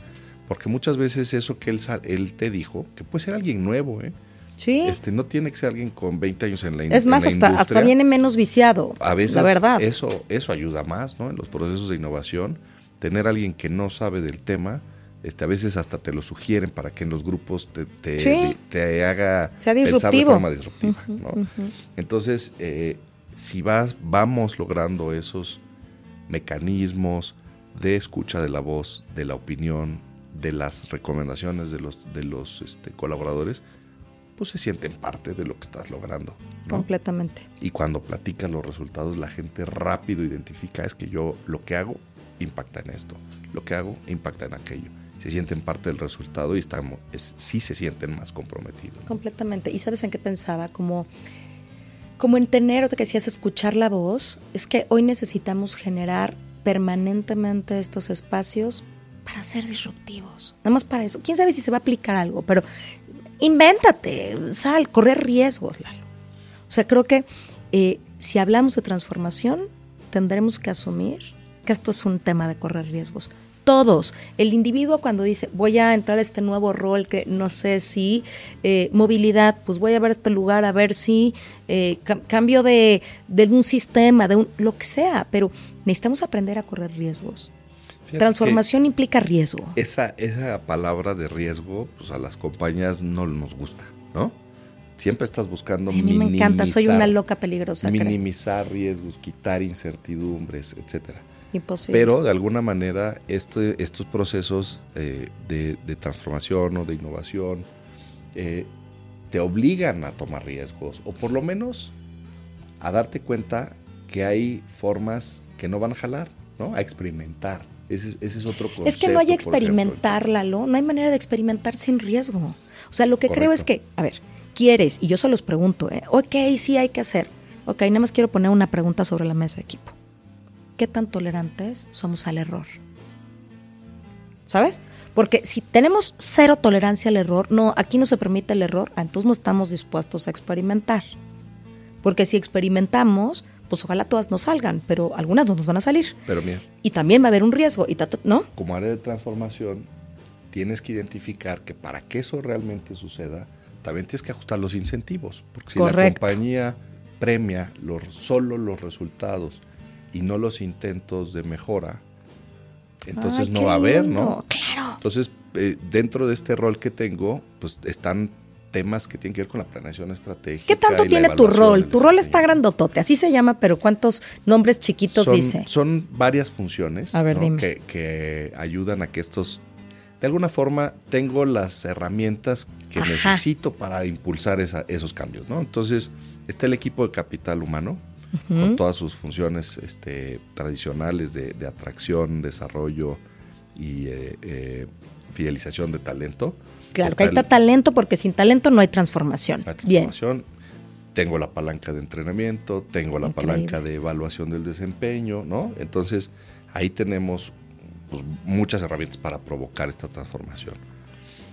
Porque muchas veces eso que él, él te dijo, que puede ser alguien nuevo, ¿eh? Sí. Este, no tiene que ser alguien con 20 años en la, industria. Es más, hasta, hasta viene menos viciado. A veces la verdad. Eso, eso ayuda más, ¿no? En los procesos de innovación, tener alguien que no sabe del tema, este, a veces hasta te lo sugieren para que en los grupos te, te, haga sea pensar de forma disruptiva. ¿no? Entonces, eh, si vas, vamos logrando esos mecanismos de escucha de la voz, de la opinión, de las recomendaciones de los, de los este, colaboradores, pues se sienten parte de lo que estás logrando. Completamente. Y cuando platicas los resultados, la gente rápido identifica, es que yo lo que hago impacta en esto, lo que hago impacta en aquello. Se sienten parte del resultado y estamos, es, sí se sienten más comprometidos. Completamente. ¿Y sabes en qué pensaba? Como, como en tener, o te que decías, escuchar la voz, es que hoy necesitamos generar permanentemente estos espacios para ser disruptivos. Nada más para eso. ¿Quién sabe si se va a aplicar algo? Pero invéntate, sal, correr riesgos, Lalo. O sea, creo que eh, si hablamos de transformación, tendremos que asumir que esto es un tema de correr riesgos. Todos. El individuo cuando dice, voy a entrar a este nuevo rol que no sé si, eh, movilidad, pues voy a ver este lugar a ver si, eh, cambio de, de, un sistema, de un, lo que sea, pero necesitamos aprender a correr riesgos. Transformación implica riesgo. Esa, esa palabra de riesgo, pues a las compañías no nos gusta, ¿no? Siempre estás buscando a mí me encanta, soy una loca peligrosa. Minimizar riesgos, quitar incertidumbres, etcétera. Imposible. Pero de alguna manera este, estos procesos eh, de, transformación o de innovación eh, te obligan a tomar riesgos o por lo menos a darte cuenta que hay formas que no van a jalar, ¿no? A experimentar. Ese, es otro concepto. Es que no hay experimentar, Lalo. No hay manera de experimentar sin riesgo. O sea, lo que creo es que, a ver, quieres, y yo se los pregunto, ¿eh? ok, sí hay que hacer. Ok, nada más quiero poner una pregunta sobre la mesa, equipo. ¿Qué tan tolerantes somos al error? ¿Sabes? Porque si tenemos cero tolerancia al error, no, aquí no se permite el error, entonces no estamos dispuestos a experimentar. Porque si experimentamos, pues ojalá todas nos salgan, pero algunas no nos van a salir. Pero mira. Y también va a haber un riesgo, y ¿no? Como área de transformación, tienes que identificar que para que eso realmente suceda, también tienes que ajustar los incentivos. Porque si la compañía premia los, solo los resultados y no los intentos de mejora, entonces no va a haber, ¿no? Claro. Entonces, eh, dentro de este rol que tengo, pues están temas que tienen que ver con la planeación estratégica. ¿Qué tanto tiene tu rol? Tu rol está grandotote, así se llama, pero ¿cuántos nombres chiquitos dice? Son varias funciones Que, ayudan a que estos, de alguna forma, tengo las herramientas que necesito para impulsar esos cambios, ¿no? Entonces, está el equipo de capital humano, con todas sus funciones este, tradicionales de, atracción, desarrollo y eh, eh, fidelización de talento Claro, que hay talento porque sin talento no hay transformación. transformación. Tengo la palanca de entrenamiento, tengo la palanca de evaluación del desempeño, ¿no? Entonces, ahí tenemos pues, muchas herramientas para provocar esta transformación.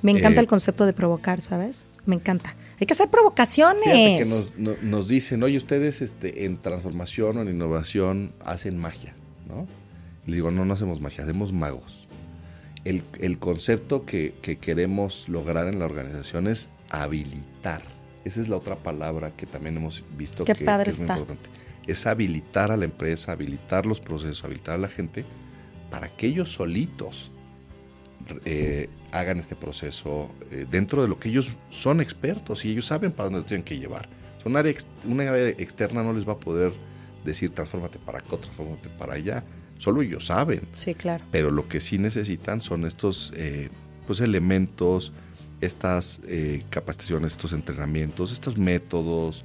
Me encanta eh, el concepto de provocar, ¿sabes? Me encanta. Hay que hacer provocaciones. Que nos, dicen, oye, ustedes este, en transformación o en innovación hacen magia, ¿no? les digo, no, no hacemos magia, hacemos magos el, concepto que, queremos lograr en la organización es habilitar. Esa es la otra palabra que también hemos visto que, es muy importante. Es habilitar a la empresa, habilitar los procesos, habilitar a la gente para que ellos solitos eh, hagan este proceso eh, dentro de lo que ellos son expertos y ellos saben para dónde tienen que llevar. Un área, una área externa no les va a poder decir transfórmate para acá, transfórmate para allá solo ellos saben. Sí, claro. Pero lo que sí necesitan son estos eh, pues elementos, estas eh, capacitaciones, estos entrenamientos, estos métodos,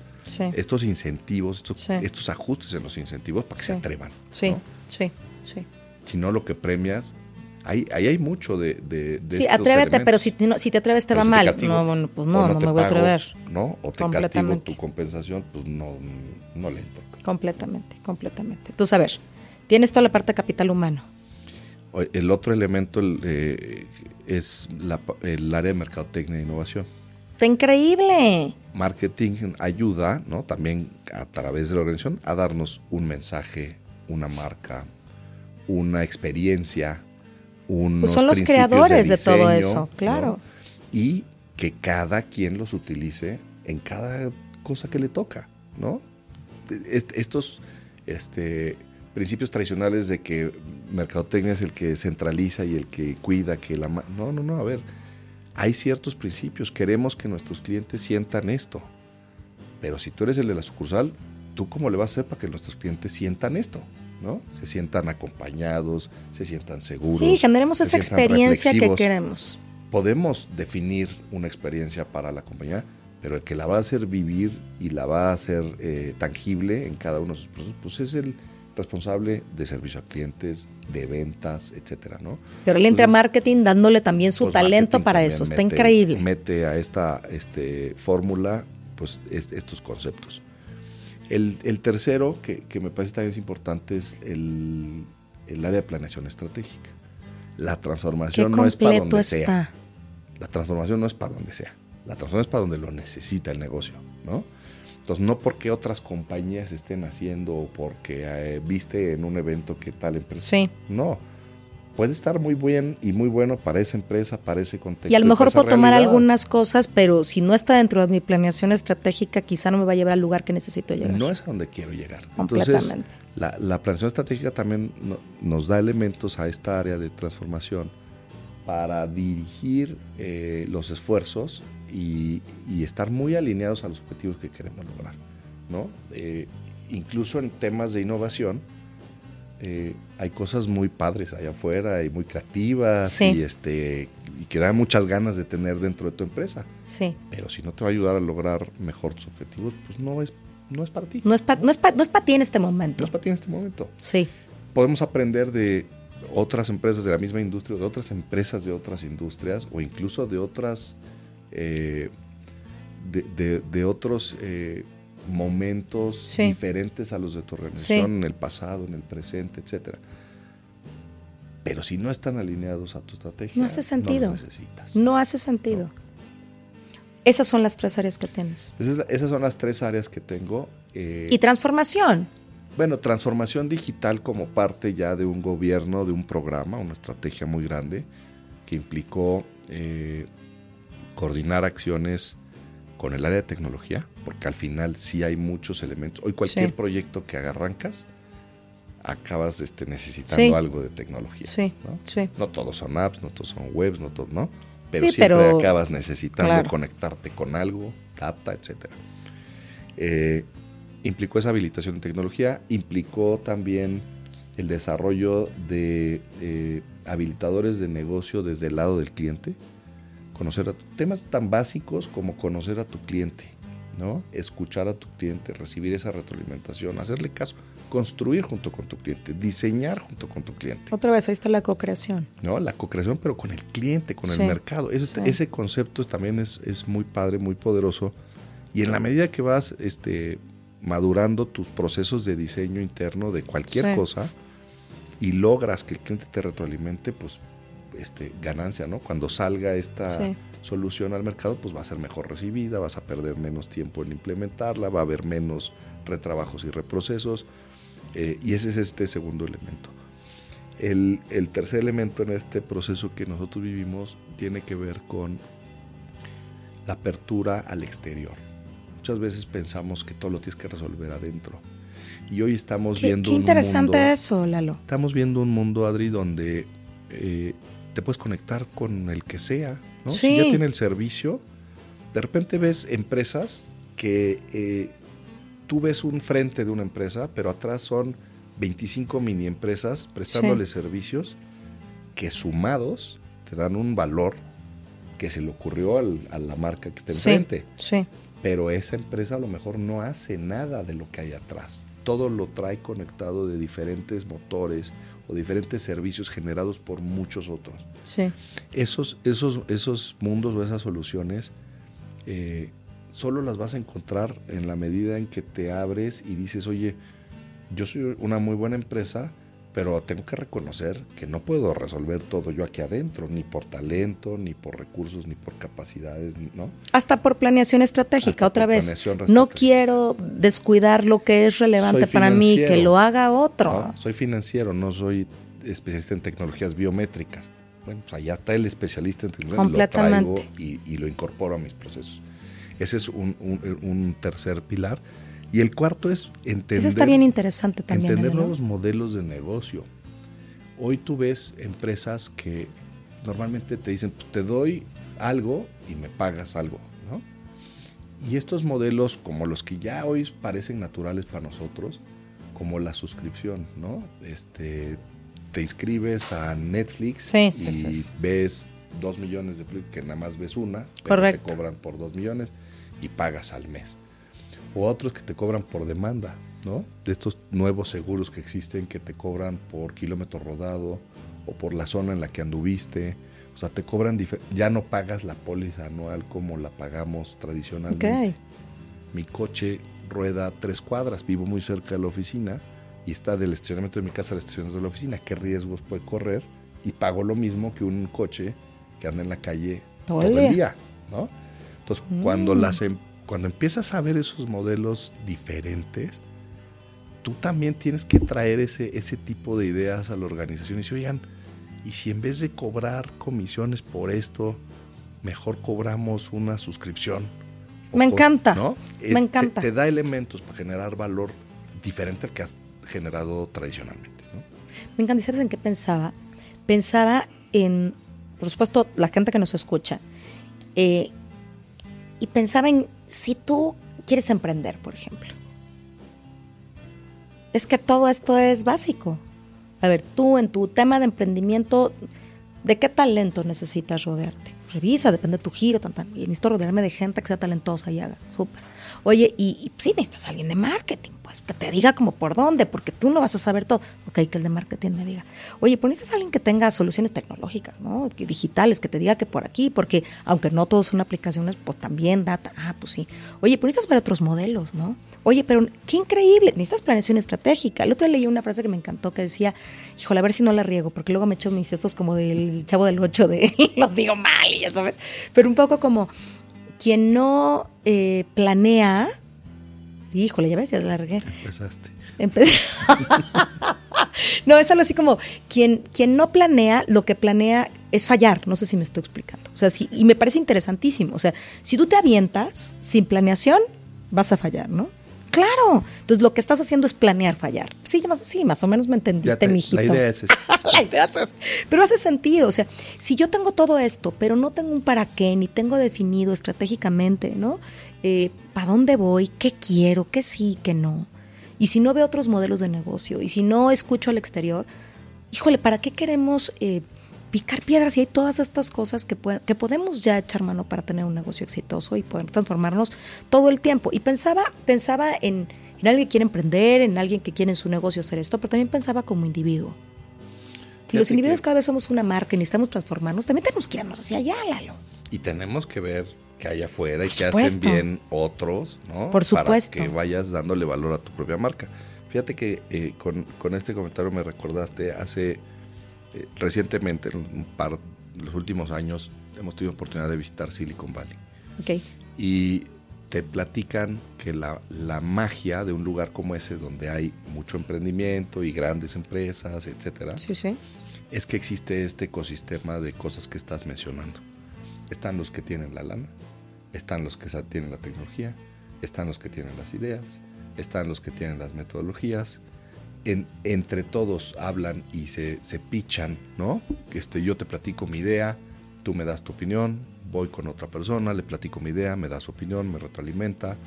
estos incentivos, estos, ajustes en los incentivos para que se atrevan. Sí, sí, sí. Si no, lo que premias, ahí, ahí hay mucho de... de, sí, atrévete, pero si, si te atreves te va mal. no, bueno, pues no, no, me voy a atrever. ¿no? O te castigo tu compensación, pues no, no le entro. Completamente, completamente. Tú sabes Tienes toda la parte de capital humano. El otro elemento eh, es el área de mercadotecnia e innovación. ¡Está increíble! Marketing ayuda, ¿no? También a través de la organización, a darnos un mensaje, una marca, una experiencia, unos pues son los creadores de, todo eso, claro. Y que cada quien los utilice en cada cosa que le toca, ¿no? Estos, este, principios tradicionales de que mercadotecnia es el que centraliza y el que cuida, que la... No, no, no, a ver, hay ciertos principios, queremos que nuestros clientes sientan esto, pero si tú eres el de la sucursal, ¿tú cómo le vas a hacer para que nuestros clientes sientan esto? ¿no? Se sientan acompañados, se sientan seguros. Sí, generemos esa experiencia que queremos. Podemos definir una experiencia para la compañía, pero el que la va a hacer vivir y la va a hacer eh, tangible en cada uno de sus procesos, pues es el responsable de servicio a clientes, de ventas, etcétera, ¿no? Pero él entra a marketing dándole también su pues, talento para eso, está increíble. Mete a esta este, fórmula pues estos conceptos. El, tercero, que, me parece también es importante, es el, área de planeación estratégica. La transformación no es para donde sea. La transformación no es para donde sea. La transformación es para donde lo necesita el negocio, ¿no? Entonces, no porque otras compañías estén haciendo o porque eh, viste en un evento que tal empresa. Sí. No. Puede estar muy bien y muy bueno para esa empresa, para ese contexto. Y a lo mejor puedo tomar algunas cosas, pero si no está dentro de mi planeación estratégica, quizá no me va a llevar al lugar que necesito llegar. No es a donde quiero llegar. Entonces, la, la planeación estratégica también nos da elementos a esta área de transformación para dirigir eh, los esfuerzos y, estar muy alineados a los objetivos que queremos lograr. ¿no? Eh, incluso en temas de innovación, eh, hay cosas muy padres allá afuera y muy creativas y, este, y que dan muchas ganas de tener dentro de tu empresa. Sí. Pero si no te va a ayudar a lograr mejor tus objetivos, pues no es, no es para ti. No es para no es no es ti en este momento. No es para ti en este momento. Sí. Podemos aprender de otras empresas de la misma industria, de otras empresas de otras industrias o incluso de otras eh, de, otros eh, momentos diferentes a los de tu organización en el pasado, en el presente, etcétera. Pero si no están alineados a tu estrategia, no hace sentido. No, necesitas. no hace sentido. Esas son las tres áreas que tienes. Esas, son las tres áreas que tengo. Eh, y transformación. Bueno, transformación digital como parte ya de un gobierno, de un programa, una estrategia muy grande que implicó coordinar acciones con el área de tecnología, porque al final sí hay muchos elementos. Hoy cualquier proyecto que arrancas, acabas este, necesitando algo de tecnología. Sí, ¿no? no todos son apps, no todos son webs, no todos, ¿no? Pero siempre acabas necesitando conectarte con algo, data, etcétera. Eh, implicó esa habilitación de tecnología, implicó también el desarrollo de eh, habilitadores de negocio desde el lado del cliente conocer a temas tan básicos como conocer a tu cliente, ¿no? Escuchar a tu cliente, recibir esa retroalimentación, hacerle caso, construir junto con tu cliente, diseñar junto con tu cliente. Otra vez, ahí está la co-creación. No, la co-creación, pero con el cliente, con el mercado. Ese, ese concepto también es, es, muy padre, muy poderoso. Y en la medida que vas este, madurando tus procesos de diseño interno de cualquier cosa y logras que el cliente te retroalimente, pues este, ganancia, ¿no? Cuando salga esta solución al mercado, pues va a ser mejor recibida, vas a perder menos tiempo en implementarla, va a haber menos retrabajos y reprocesos, eh, y ese es este segundo elemento. El, el, tercer elemento en este proceso que nosotros vivimos tiene que ver con la apertura al exterior. Muchas veces pensamos que todo lo tienes que resolver adentro. Y hoy estamos viendo qué interesante eso, Lalo. Estamos viendo un mundo, Adri, donde eh, te puedes conectar con el que sea, ¿no? Si ya tiene el servicio, de repente ves empresas que eh, tú ves un frente de una empresa, pero atrás son 25 mini empresas prestándole servicios que sumados te dan un valor que se le ocurrió a la marca que está enfrente. Sí. Pero esa empresa a lo mejor no hace nada de lo que hay atrás. Todo lo trae conectado de diferentes motores, o diferentes servicios generados por muchos otros. Sí. Esos, esos, esos mundos o esas soluciones eh, solo las vas a encontrar en la medida en que te abres y dices, oye, yo soy una muy buena empresa, pero tengo que reconocer que no puedo resolver todo yo aquí adentro, ni por talento, ni por recursos, ni por capacidades, ¿no? Hasta por planeación estratégica, otra vez. No quiero descuidar lo que es relevante para mí, que lo haga otro. soy financiero, no soy especialista en tecnologías biométricas. Bueno, pues allá está el especialista en tecnologías, lo traigo y, lo incorporo a mis procesos. Ese es un tercer pilar. Y el cuarto es entender. Eso está bien interesante también. Entender nuevos modelos de negocio. Hoy tú ves empresas que normalmente te dicen, pues, te doy algo y me pagas algo, ¿no? Y estos modelos, como los que ya hoy parecen naturales para nosotros, como la suscripción, ¿no? Este, te inscribes a Netflix y ves dos millones de películas, que nada más ves una, pero te cobran por dos millones y pagas al mes. O otros que te cobran por demanda, ¿no? De estos nuevos seguros que existen que te cobran por kilómetro rodado o por la zona en la que anduviste. O sea, te cobran, ya no pagas la póliza anual como la pagamos tradicionalmente. Mi coche rueda tres cuadras, vivo muy cerca de la oficina y está del estacionamiento de mi casa al estacionamiento de la oficina. ¿Qué riesgos puede correr? Y pago lo mismo que un coche que anda en la calle todo el día, ¿no? Entonces, cuando, mm. las, em, cuando empiezas a ver esos modelos diferentes, tú también tienes que traer ese, ese tipo de ideas a la organización y decir, oigan, y si en vez de cobrar comisiones por esto, mejor cobramos una suscripción. Me encanta. ¿no? Me encanta. Te, da elementos para generar valor diferente al que has generado tradicionalmente. ¿no? Me encanta. ¿Sabes en qué pensaba? Pensaba en, por supuesto, la gente que nos escucha. Eh, y pensaba en si tú quieres emprender, por ejemplo. Es que todo esto es básico. A ver, tú en tu tema de emprendimiento, ¿de qué talento necesitas rodearte? Revisa, depende de tu giro, tan, y necesito rodearme de gente que sea talentosa y haga, súper. Oye, y, y sí necesitas alguien de marketing, pues que te diga como por dónde, porque tú no vas a saber todo. Ok, que el de marketing me diga. Oye, pues necesitas alguien que tenga soluciones tecnológicas, ¿no? digitales, que te diga que por aquí, porque aunque no todos son aplicaciones, pues también data. Ah, pues sí. Oye, pues necesitas ver otros modelos, ¿no? Oye, pero qué increíble, necesitas planeación estratégica. El otro día leí una frase que me encantó que decía, híjole, a ver si no la riego, porque luego me echo mis estos como del chavo del 8 de los digo mal y ya sabes. Pero un poco como quien no eh, planea, híjole, ya ves, ya la regué. Empezaste. Empecé. no, es algo así como quien, quien no planea, lo que planea es fallar. No sé si me estoy explicando. O sea, sí, y me parece interesantísimo. O sea, si tú te avientas sin planeación, vas a fallar, ¿no? Claro. Entonces lo que estás haciendo es planear fallar. Sí, más, sí, más o menos me entendiste, mijito. La idea es la idea es. Pero hace sentido. O sea, si yo tengo todo esto, pero no tengo un para qué, ni tengo definido estratégicamente, ¿no? Eh, ¿Para dónde voy? ¿Qué quiero? ¿Qué sí? ¿Qué no? Y si no veo otros modelos de negocio, y si no escucho al exterior, híjole, ¿para qué queremos eh, picar piedras y hay todas estas cosas que, que podemos ya echar mano para tener un negocio exitoso y poder transformarnos todo el tiempo. Y pensaba, pensaba en, alguien que quiere emprender, en alguien que quiere en su negocio hacer esto, pero también pensaba como individuo. Si los individuos cada vez somos una marca y necesitamos transformarnos, también tenemos que irnos hacia allá, Lalo. Y tenemos que ver que hay afuera y que hacen bien otros, ¿no? Por supuesto. Para que vayas dándole valor a tu propia marca. Fíjate que eh, con, con, este comentario me recordaste hace eh, recientemente, en un par, los últimos años, hemos tenido oportunidad de visitar Silicon Valley. Okay. Y te platican que la, la, magia de un lugar como ese, donde hay mucho emprendimiento y grandes empresas, etcétera, sí, sí. es que existe este ecosistema de cosas que estás mencionando. Están los que tienen la lana, están los que tienen la tecnología, están los que tienen las ideas, están los que tienen las metodologías, entre todos hablan y se, se pichan, ¿no? Este, yo te platico mi idea, tú me das tu opinión, voy con otra persona, le platico mi idea, me da su opinión, me retroalimenta,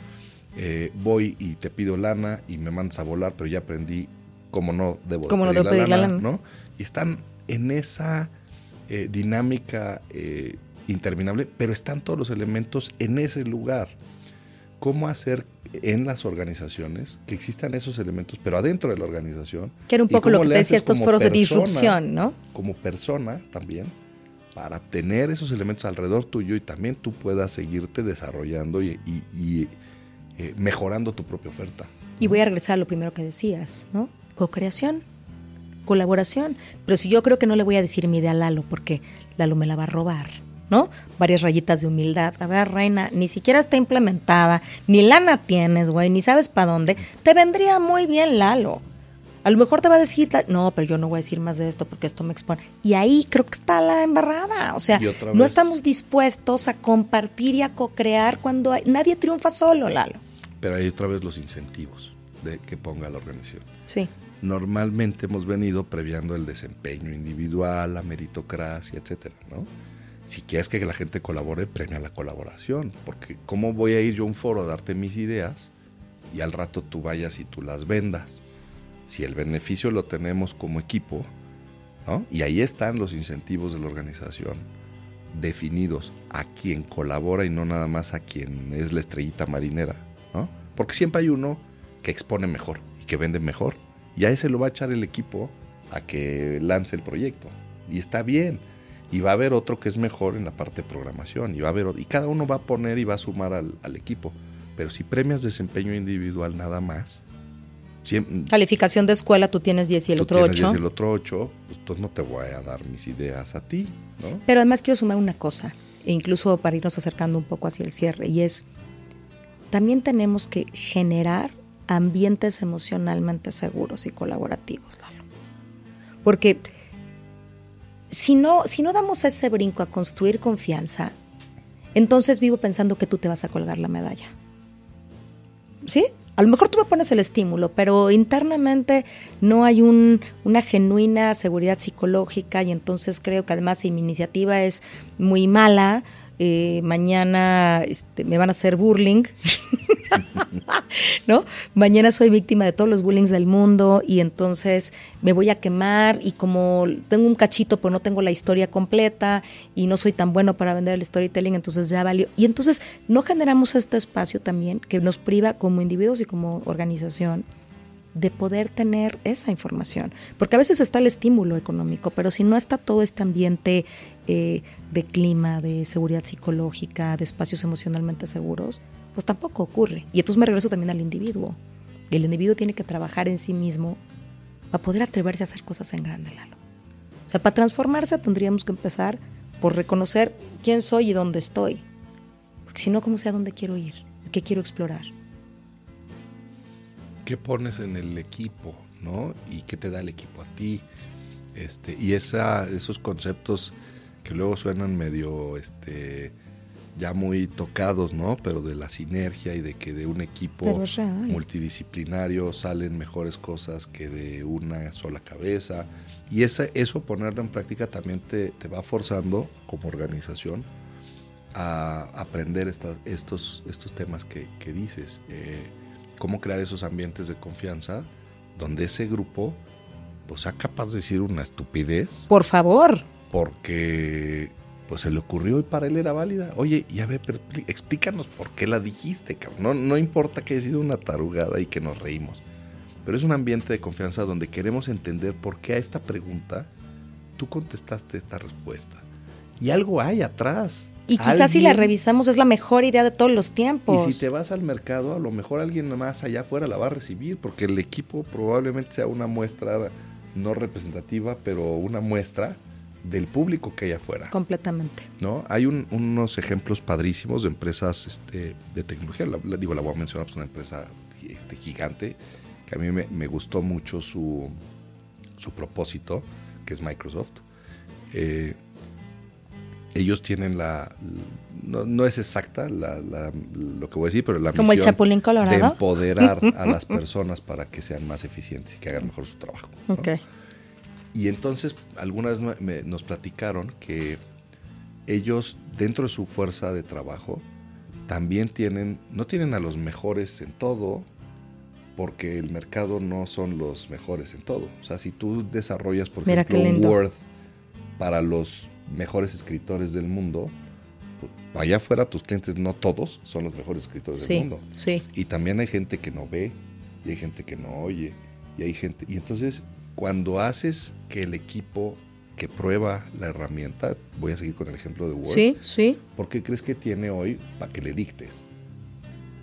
eh, voy y te pido lana y me mandas a volar, pero ya aprendí cómo no debo, pedir, la, lana, ¿no? Y están en esa eh, dinámica eh, interminable, pero están todos los elementos en ese lugar. ¿Cómo hacer en las organizaciones que existan esos elementos, pero adentro de la organización. Que era un poco lo que te decía estos foros de disrupción, ¿no? Como persona también, para tener esos elementos alrededor tuyo y también tú puedas seguirte desarrollando y, eh, mejorando tu propia oferta. Y voy a regresar a lo primero que decías, ¿no? Co-creación, colaboración. Pero si yo creo que no le voy a decir mi idea a Lalo, porque Lalo me la va a robar ¿no? Varias rayitas de humildad. A ver, reina, ni siquiera está implementada, ni lana tienes, güey, ni sabes para dónde. Te vendría muy bien Lalo. A lo mejor te va a decir, no, pero yo no voy a decir más de esto porque esto me expone. Y ahí creo que está la embarrada. O sea, no estamos dispuestos a compartir y a co-crear cuando nadie triunfa solo, Lalo. Pero hay otra vez los incentivos de que ponga la organización. Sí. Normalmente hemos venido previando el desempeño individual, la meritocracia, etcétera, ¿no? Si quieres que la gente colabore, premia la colaboración. Porque ¿cómo voy a ir yo a un foro a darte mis ideas y al rato tú vayas y tú las vendas? Si el beneficio lo tenemos como equipo, ¿no? Y ahí están los incentivos de la organización. definidos a quien colabora y no nada más a quien es la estrellita marinera, ¿no? Porque siempre hay uno que expone mejor y que vende mejor. Y a ese lo va a echar el equipo a que lance el proyecto. Y está bien. Y va a haber otro que es mejor en la parte de programación. Y, va a haber, y cada uno va a poner y va a sumar al, equipo. Pero si premias desempeño individual nada más, Calificación de escuela, tú tienes 10 y el otro 8. 10 y el otro 8, pues entonces no te voy a dar mis ideas a ti, ¿no? Pero además quiero sumar una cosa, e incluso para irnos acercando un poco hacia el cierre, y es, también tenemos que generar ambientes emocionalmente seguros y colaborativos, Lalo. Porque si no, si no damos ese brinco a construir confianza, entonces vivo pensando que tú te vas a colgar la medalla. ¿Sí? A lo mejor tú me pones el estímulo, pero internamente no hay una genuina seguridad psicológica y entonces creo que además si mi iniciativa es muy mala, eh, mañana este, me van a hacer burling, ¿no? Mañana soy víctima de todos los bullings del mundo y entonces me voy a quemar y como tengo un cachito pero no tengo la historia completa y no soy tan bueno para vender el storytelling, entonces ya valió. Y entonces no generamos este espacio también que nos priva como individuos y como organización de poder tener esa información. Porque a veces está el estímulo económico, pero si no está todo este ambiente eh, de clima, de seguridad psicológica, de espacios emocionalmente seguros, pues tampoco ocurre. Y entonces me regreso también al individuo. El individuo tiene que trabajar en sí mismo para poder atreverse a hacer cosas en grande, Lalo. O sea, para transformarse tendríamos que empezar por reconocer quién soy y dónde estoy. Porque si no, ¿cómo sé a dónde quiero ir? ¿Qué quiero explorar? ¿Qué pones en el equipo? ¿no? Y qué te da el equipo a ti. Este, y esa, esos conceptos que luego suenan medio este, ya muy tocados, ¿no? Pero de la sinergia y de que de un equipo multidisciplinario salen mejores cosas que de una sola cabeza. Y esa, eso ponerlo en práctica también te, te va forzando como organización a aprender estos, estos temas que, que dices. Eh, cómo crear esos ambientes de confianza donde ese grupo pues sea capaz de decir una estupidez. Por favor. Porque pues se le ocurrió y para él era válida. Oye, ya ve, explícanos por qué la dijiste, cabrón. No, no importa que haya sido una tarugada y que nos reímos. Pero es un ambiente de confianza donde queremos entender por qué a esta pregunta tú contestaste esta respuesta. Y algo hay atrás. Y quizás si la revisamos es la mejor idea de todos los tiempos. Y si te vas al mercado, a lo mejor alguien más allá afuera la va a recibir, porque el equipo probablemente sea una muestra no representativa, pero una muestra del público que hay afuera. Completamente. ¿No? Hay unos ejemplos padrísimos de empresas este, de tecnología. La, digo, la voy a mencionar, pues una empresa este, gigante que a mí me, gustó mucho su, su, propósito, que es Microsoft. Eh, ellos tienen la, no, es exacta lo que voy a decir, pero la Como misión de empoderar a las personas para que sean más eficientes y que hagan mejor su trabajo. Okay. Y entonces algunas nos platicaron que ellos dentro de su fuerza de trabajo también tienen, no tienen a los mejores en todo, porque el mercado no son los mejores en todo. O sea, si tú desarrollas, por ejemplo, un Word para los mejores escritores del mundo, pues, allá afuera tus clientes, no todos, son los mejores escritores del mundo. Sí. Y también hay gente que no ve, y hay gente que no oye, y hay gente. Y entonces cuando haces que el equipo que prueba la herramienta, voy a seguir con el ejemplo de Word. Sí, sí. ¿Por qué crees que tiene hoy para que le dictes?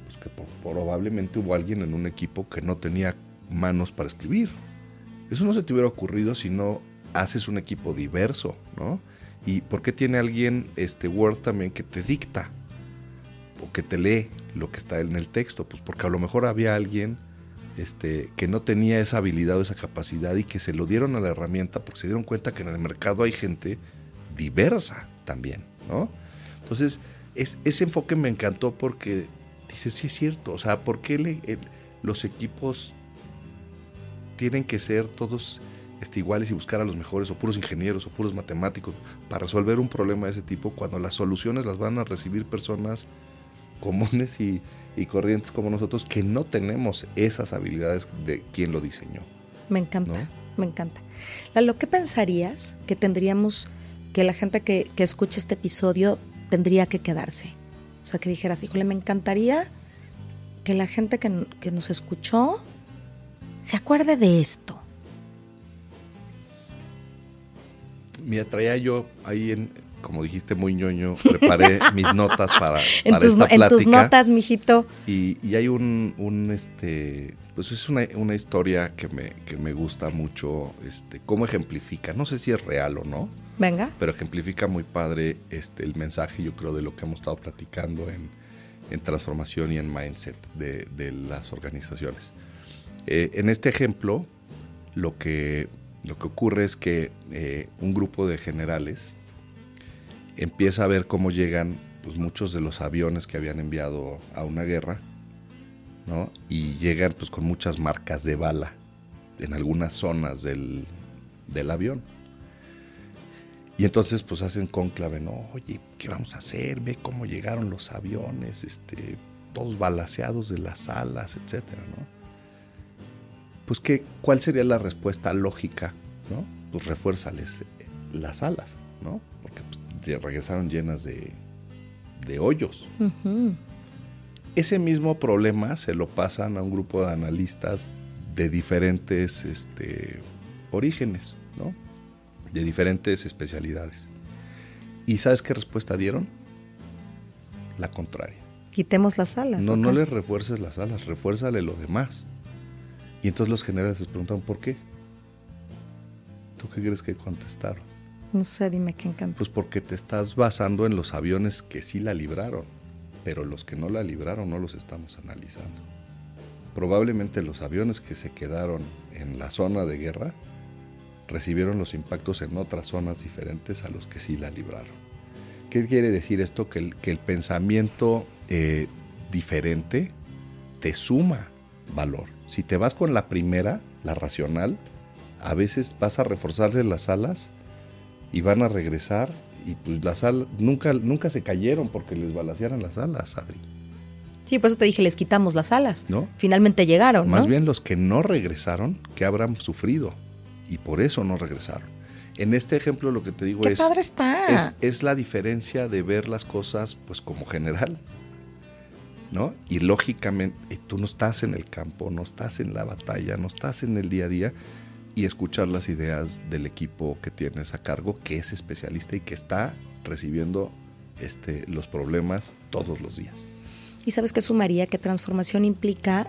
Pues que probablemente hubo alguien en un equipo que no tenía manos para escribir. Eso no se te hubiera ocurrido si no haces un equipo diverso, ¿no? ¿Y por qué tiene alguien este Word también que te dicta? O que te lee lo que está en el texto. Pues porque a lo mejor había alguien este, que no tenía esa habilidad o esa capacidad y que se lo dieron a la herramienta porque se dieron cuenta que en el mercado hay gente diversa también, ¿no? Entonces, es, ese enfoque me encantó porque dices, sí es cierto, o sea, ¿por qué los equipos tienen que ser todos este, iguales y buscar a los mejores o puros ingenieros o puros matemáticos para resolver un problema de ese tipo cuando las soluciones las van a recibir personas comunes y, y corrientes como nosotros que no tenemos esas habilidades de quien lo diseñó. Me encanta, me encanta. Lalo, ¿qué pensarías que tendríamos que la gente que, que escuche este episodio tendría que quedarse? O sea, que dijeras, híjole, me encantaría que la gente que, que nos escuchó se acuerde de esto. Me traía yo ahí en, como dijiste, muy ñoño, preparé mis notas para, en tus, esta En tus notas, mijito. Y, y hay un, un, este, pues es una, una historia que me, que me gusta mucho, este, cómo ejemplifica, no sé si es real o no. Venga. Pero ejemplifica muy padre este, el mensaje, yo creo, de lo que hemos estado platicando en, en transformación y en mindset de, de las organizaciones. Eh, en este ejemplo, lo que, lo que ocurre es que eh, un grupo de generales empieza a ver cómo llegan pues, muchos de los aviones que habían enviado a una guerra, ¿no? Y llegan pues con muchas marcas de bala en algunas zonas del, del avión. Y entonces pues hacen conclave, ¿no? Oye, ¿qué vamos a hacer? Ve cómo llegaron los aviones, este, todos balaseados de las alas, etcétera, ¿no? Pues ¿qué, ¿cuál sería la respuesta lógica? ¿no? Pues refuérzales las alas, ¿no? Porque pues, regresaron llenas de, de hoyos. Uh -huh. Ese mismo problema se lo pasan a un grupo de analistas de diferentes este, orígenes, ¿no? de diferentes especialidades. ¿Y sabes qué respuesta dieron? La contraria. Quitemos las alas. No, ¿okay? no les refuerces las alas, refuérzale lo demás. Y entonces los generales les preguntaron, ¿por qué? ¿Tú qué crees que contestaron? No sé, dime qué encanta. Pues porque te estás basando en los aviones que sí la libraron, pero los que no la libraron no los estamos analizando. Probablemente los aviones que se quedaron en la zona de guerra recibieron los impactos en otras zonas diferentes a los que sí la libraron. ¿Qué quiere decir esto? Que el, que el pensamiento eh, diferente te suma valor. Si te vas con la primera, la racional, a veces vas a reforzarle las alas y van a regresar y pues las alas nunca, nunca se cayeron porque les balacearan las alas, Adri. Sí, por eso te dije, les quitamos las alas. ¿No? Finalmente llegaron, Más ¿no? bien los que no regresaron, que habrán sufrido y por eso no regresaron. En este ejemplo lo que te digo ¡Qué es, padre está! es, es la diferencia de ver las cosas pues como general, ¿no? Y lógicamente tú no estás en el campo, no estás en la batalla, no estás en el día a día y escuchar las ideas del equipo que tienes a cargo, que es especialista y que está recibiendo este, los problemas todos los días. Y sabes que sumaría que transformación implica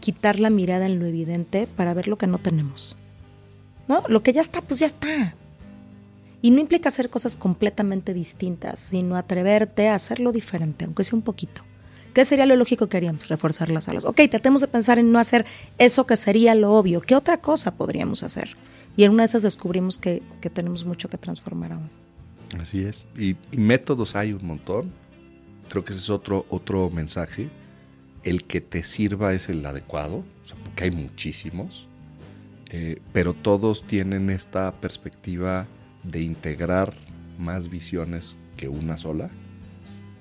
quitar la mirada en lo evidente para ver lo que no tenemos. ¿No? Lo que ya está, pues ya está. Y no implica hacer cosas completamente distintas, sino atreverte a hacerlo diferente, aunque sea un poquito. ¿Qué sería lo lógico que haríamos? Reforzar las alas. Ok, tratemos de pensar en no hacer eso que sería lo obvio. ¿Qué otra cosa podríamos hacer? Y en una de esas descubrimos que, que tenemos mucho que transformar aún. Así es. Y, métodos hay un montón. Creo que ese es otro, otro mensaje. El que te sirva es el adecuado, o sea, porque hay muchísimos. Eh, pero todos tienen esta perspectiva de integrar más visiones que una sola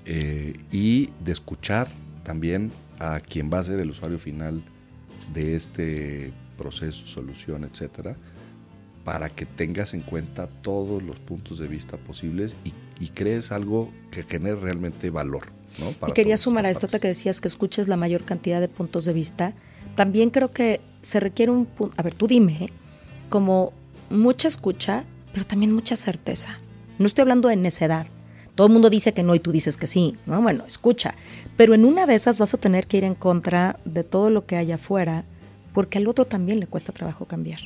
eh, y de escuchar también a quien va a ser el usuario final de este proceso, solución, etcétera, para que tengas en cuenta todos los puntos de vista posibles y, y crees algo que genere realmente valor. ¿no? Para y quería sumar a esto que decías que escuches la mayor cantidad de puntos de vista. También creo que se requiere un punto, a ver, tú dime, como mucha escucha, pero también mucha certeza. No estoy hablando de necedad. Todo el mundo dice que no y tú dices que sí, ¿no? Bueno, escucha. Pero en una de esas vas a tener que ir en contra de todo lo que hay afuera, porque al otro también le cuesta trabajo cambiar.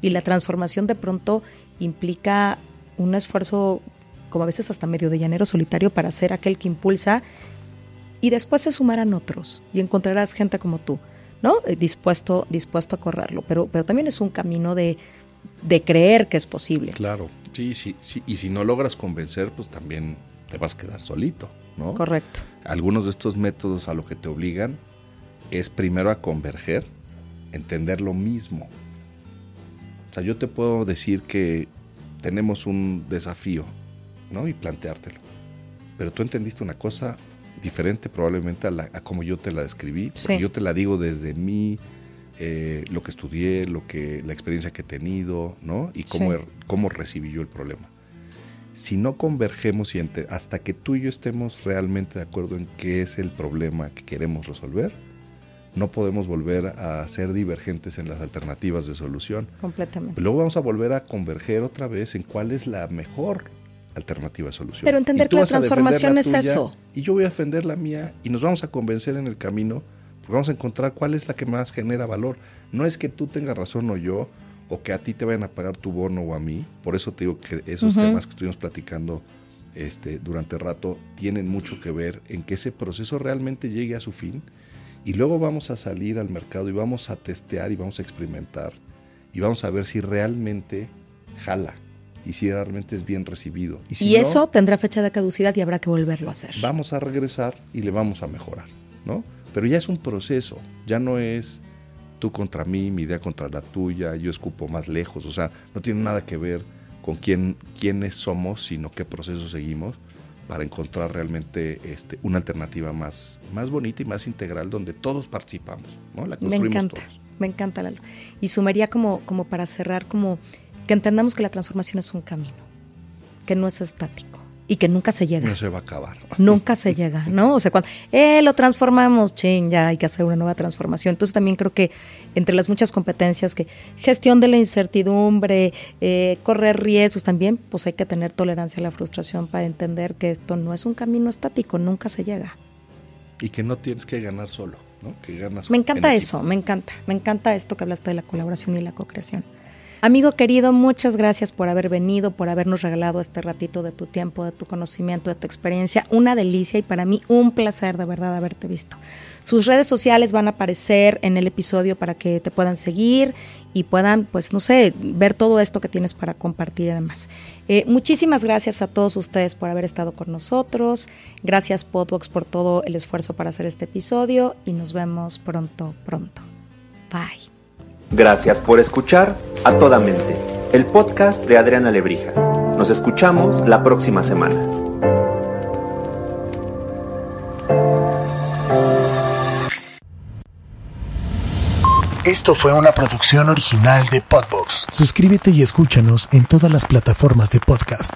Y la transformación de pronto implica un esfuerzo, como a veces hasta medio de llanero solitario, para ser aquel que impulsa y después se sumarán otros y encontrarás gente como tú, ¿no? Dispuesto, dispuesto a correrlo. Pero, pero también es un camino de, de creer que es posible. Claro, sí, sí, sí. Y si no logras convencer, pues también te vas a quedar solito, ¿no? Correcto. Algunos de estos métodos a lo que te obligan es primero a converger, entender lo mismo. O sea, yo te puedo decir que tenemos un desafío, ¿no? Y planteártelo. Pero tú entendiste una cosa diferente probablemente a, la, a como yo te la describí. Sí. Yo te la digo desde mí, eh, lo que estudié, lo que, la experiencia que he tenido, ¿no? Y cómo, Sí. he- cómo recibí yo el problema. si no convergemos y hasta que tú y yo estemos realmente de acuerdo en qué es el problema que queremos resolver, no podemos volver a ser divergentes en las alternativas de solución. Completamente. Luego vamos a volver a converger otra vez en cuál es la mejor alternativa de solución. Pero entender que la transformación es eso. Y yo voy a defender la mía y nos vamos a convencer en el camino vamos a encontrar cuál es la que más genera valor. No es que tú tengas razón o yo, o que a ti te vayan a pagar tu bono o a mí. Por eso te digo que esos temas que estuvimos platicando este, durante rato tienen mucho que ver en que ese proceso realmente llegue a su fin y luego vamos a salir al mercado y vamos a testear y vamos a experimentar y vamos a ver si realmente jala y si realmente es bien recibido. Y, eso tendrá fecha de caducidad y habrá que volverlo a hacer. Vamos a regresar y le vamos a mejorar, ¿no? Pero ya es un proceso, ya no es tú contra mí, mi idea contra la tuya, yo escupo más lejos, o sea, no tiene nada que ver con quién, quiénes somos, sino qué proceso seguimos para encontrar realmente este, una alternativa más, más bonita y más integral donde todos participamos. ¿no? La me encanta, me encanta Lalo. Y sumaría como, como para cerrar, como que entendamos que la transformación es un camino, que no es estático y que nunca se llega. No se va a acabar. Nunca se llega, ¿no? O sea, cuando, eh, lo transformamos, ching, ya hay que hacer una nueva transformación. Entonces también creo que entre las muchas competencias que gestión de la incertidumbre, eh, correr riesgos también, pues hay que tener tolerancia a la frustración para entender que esto no es un camino estático, nunca se llega. Y que no tienes que ganar solo, ¿no? Que ganas. Me encanta eso, me encanta, me encanta esto que hablaste de la colaboración y la co-creación. Amigo querido, muchas gracias por haber venido, por habernos regalado este ratito de tu tiempo, de tu conocimiento, de tu experiencia. Una delicia y para mí un placer de verdad haberte visto. Sus redes sociales van a aparecer en el episodio para que te puedan seguir y puedan, pues, no sé, ver todo esto que tienes para compartir y demás. Eh, muchísimas gracias a todos ustedes por haber estado con nosotros. Gracias, Podbox, por todo el esfuerzo para hacer este episodio y nos vemos pronto, pronto. Bye. Gracias por escuchar A Toda Mente, el podcast de Adriana Lebrija. Nos escuchamos la próxima semana. Esto fue una producción original de Podbox. Suscríbete y escúchanos en todas las plataformas de podcast.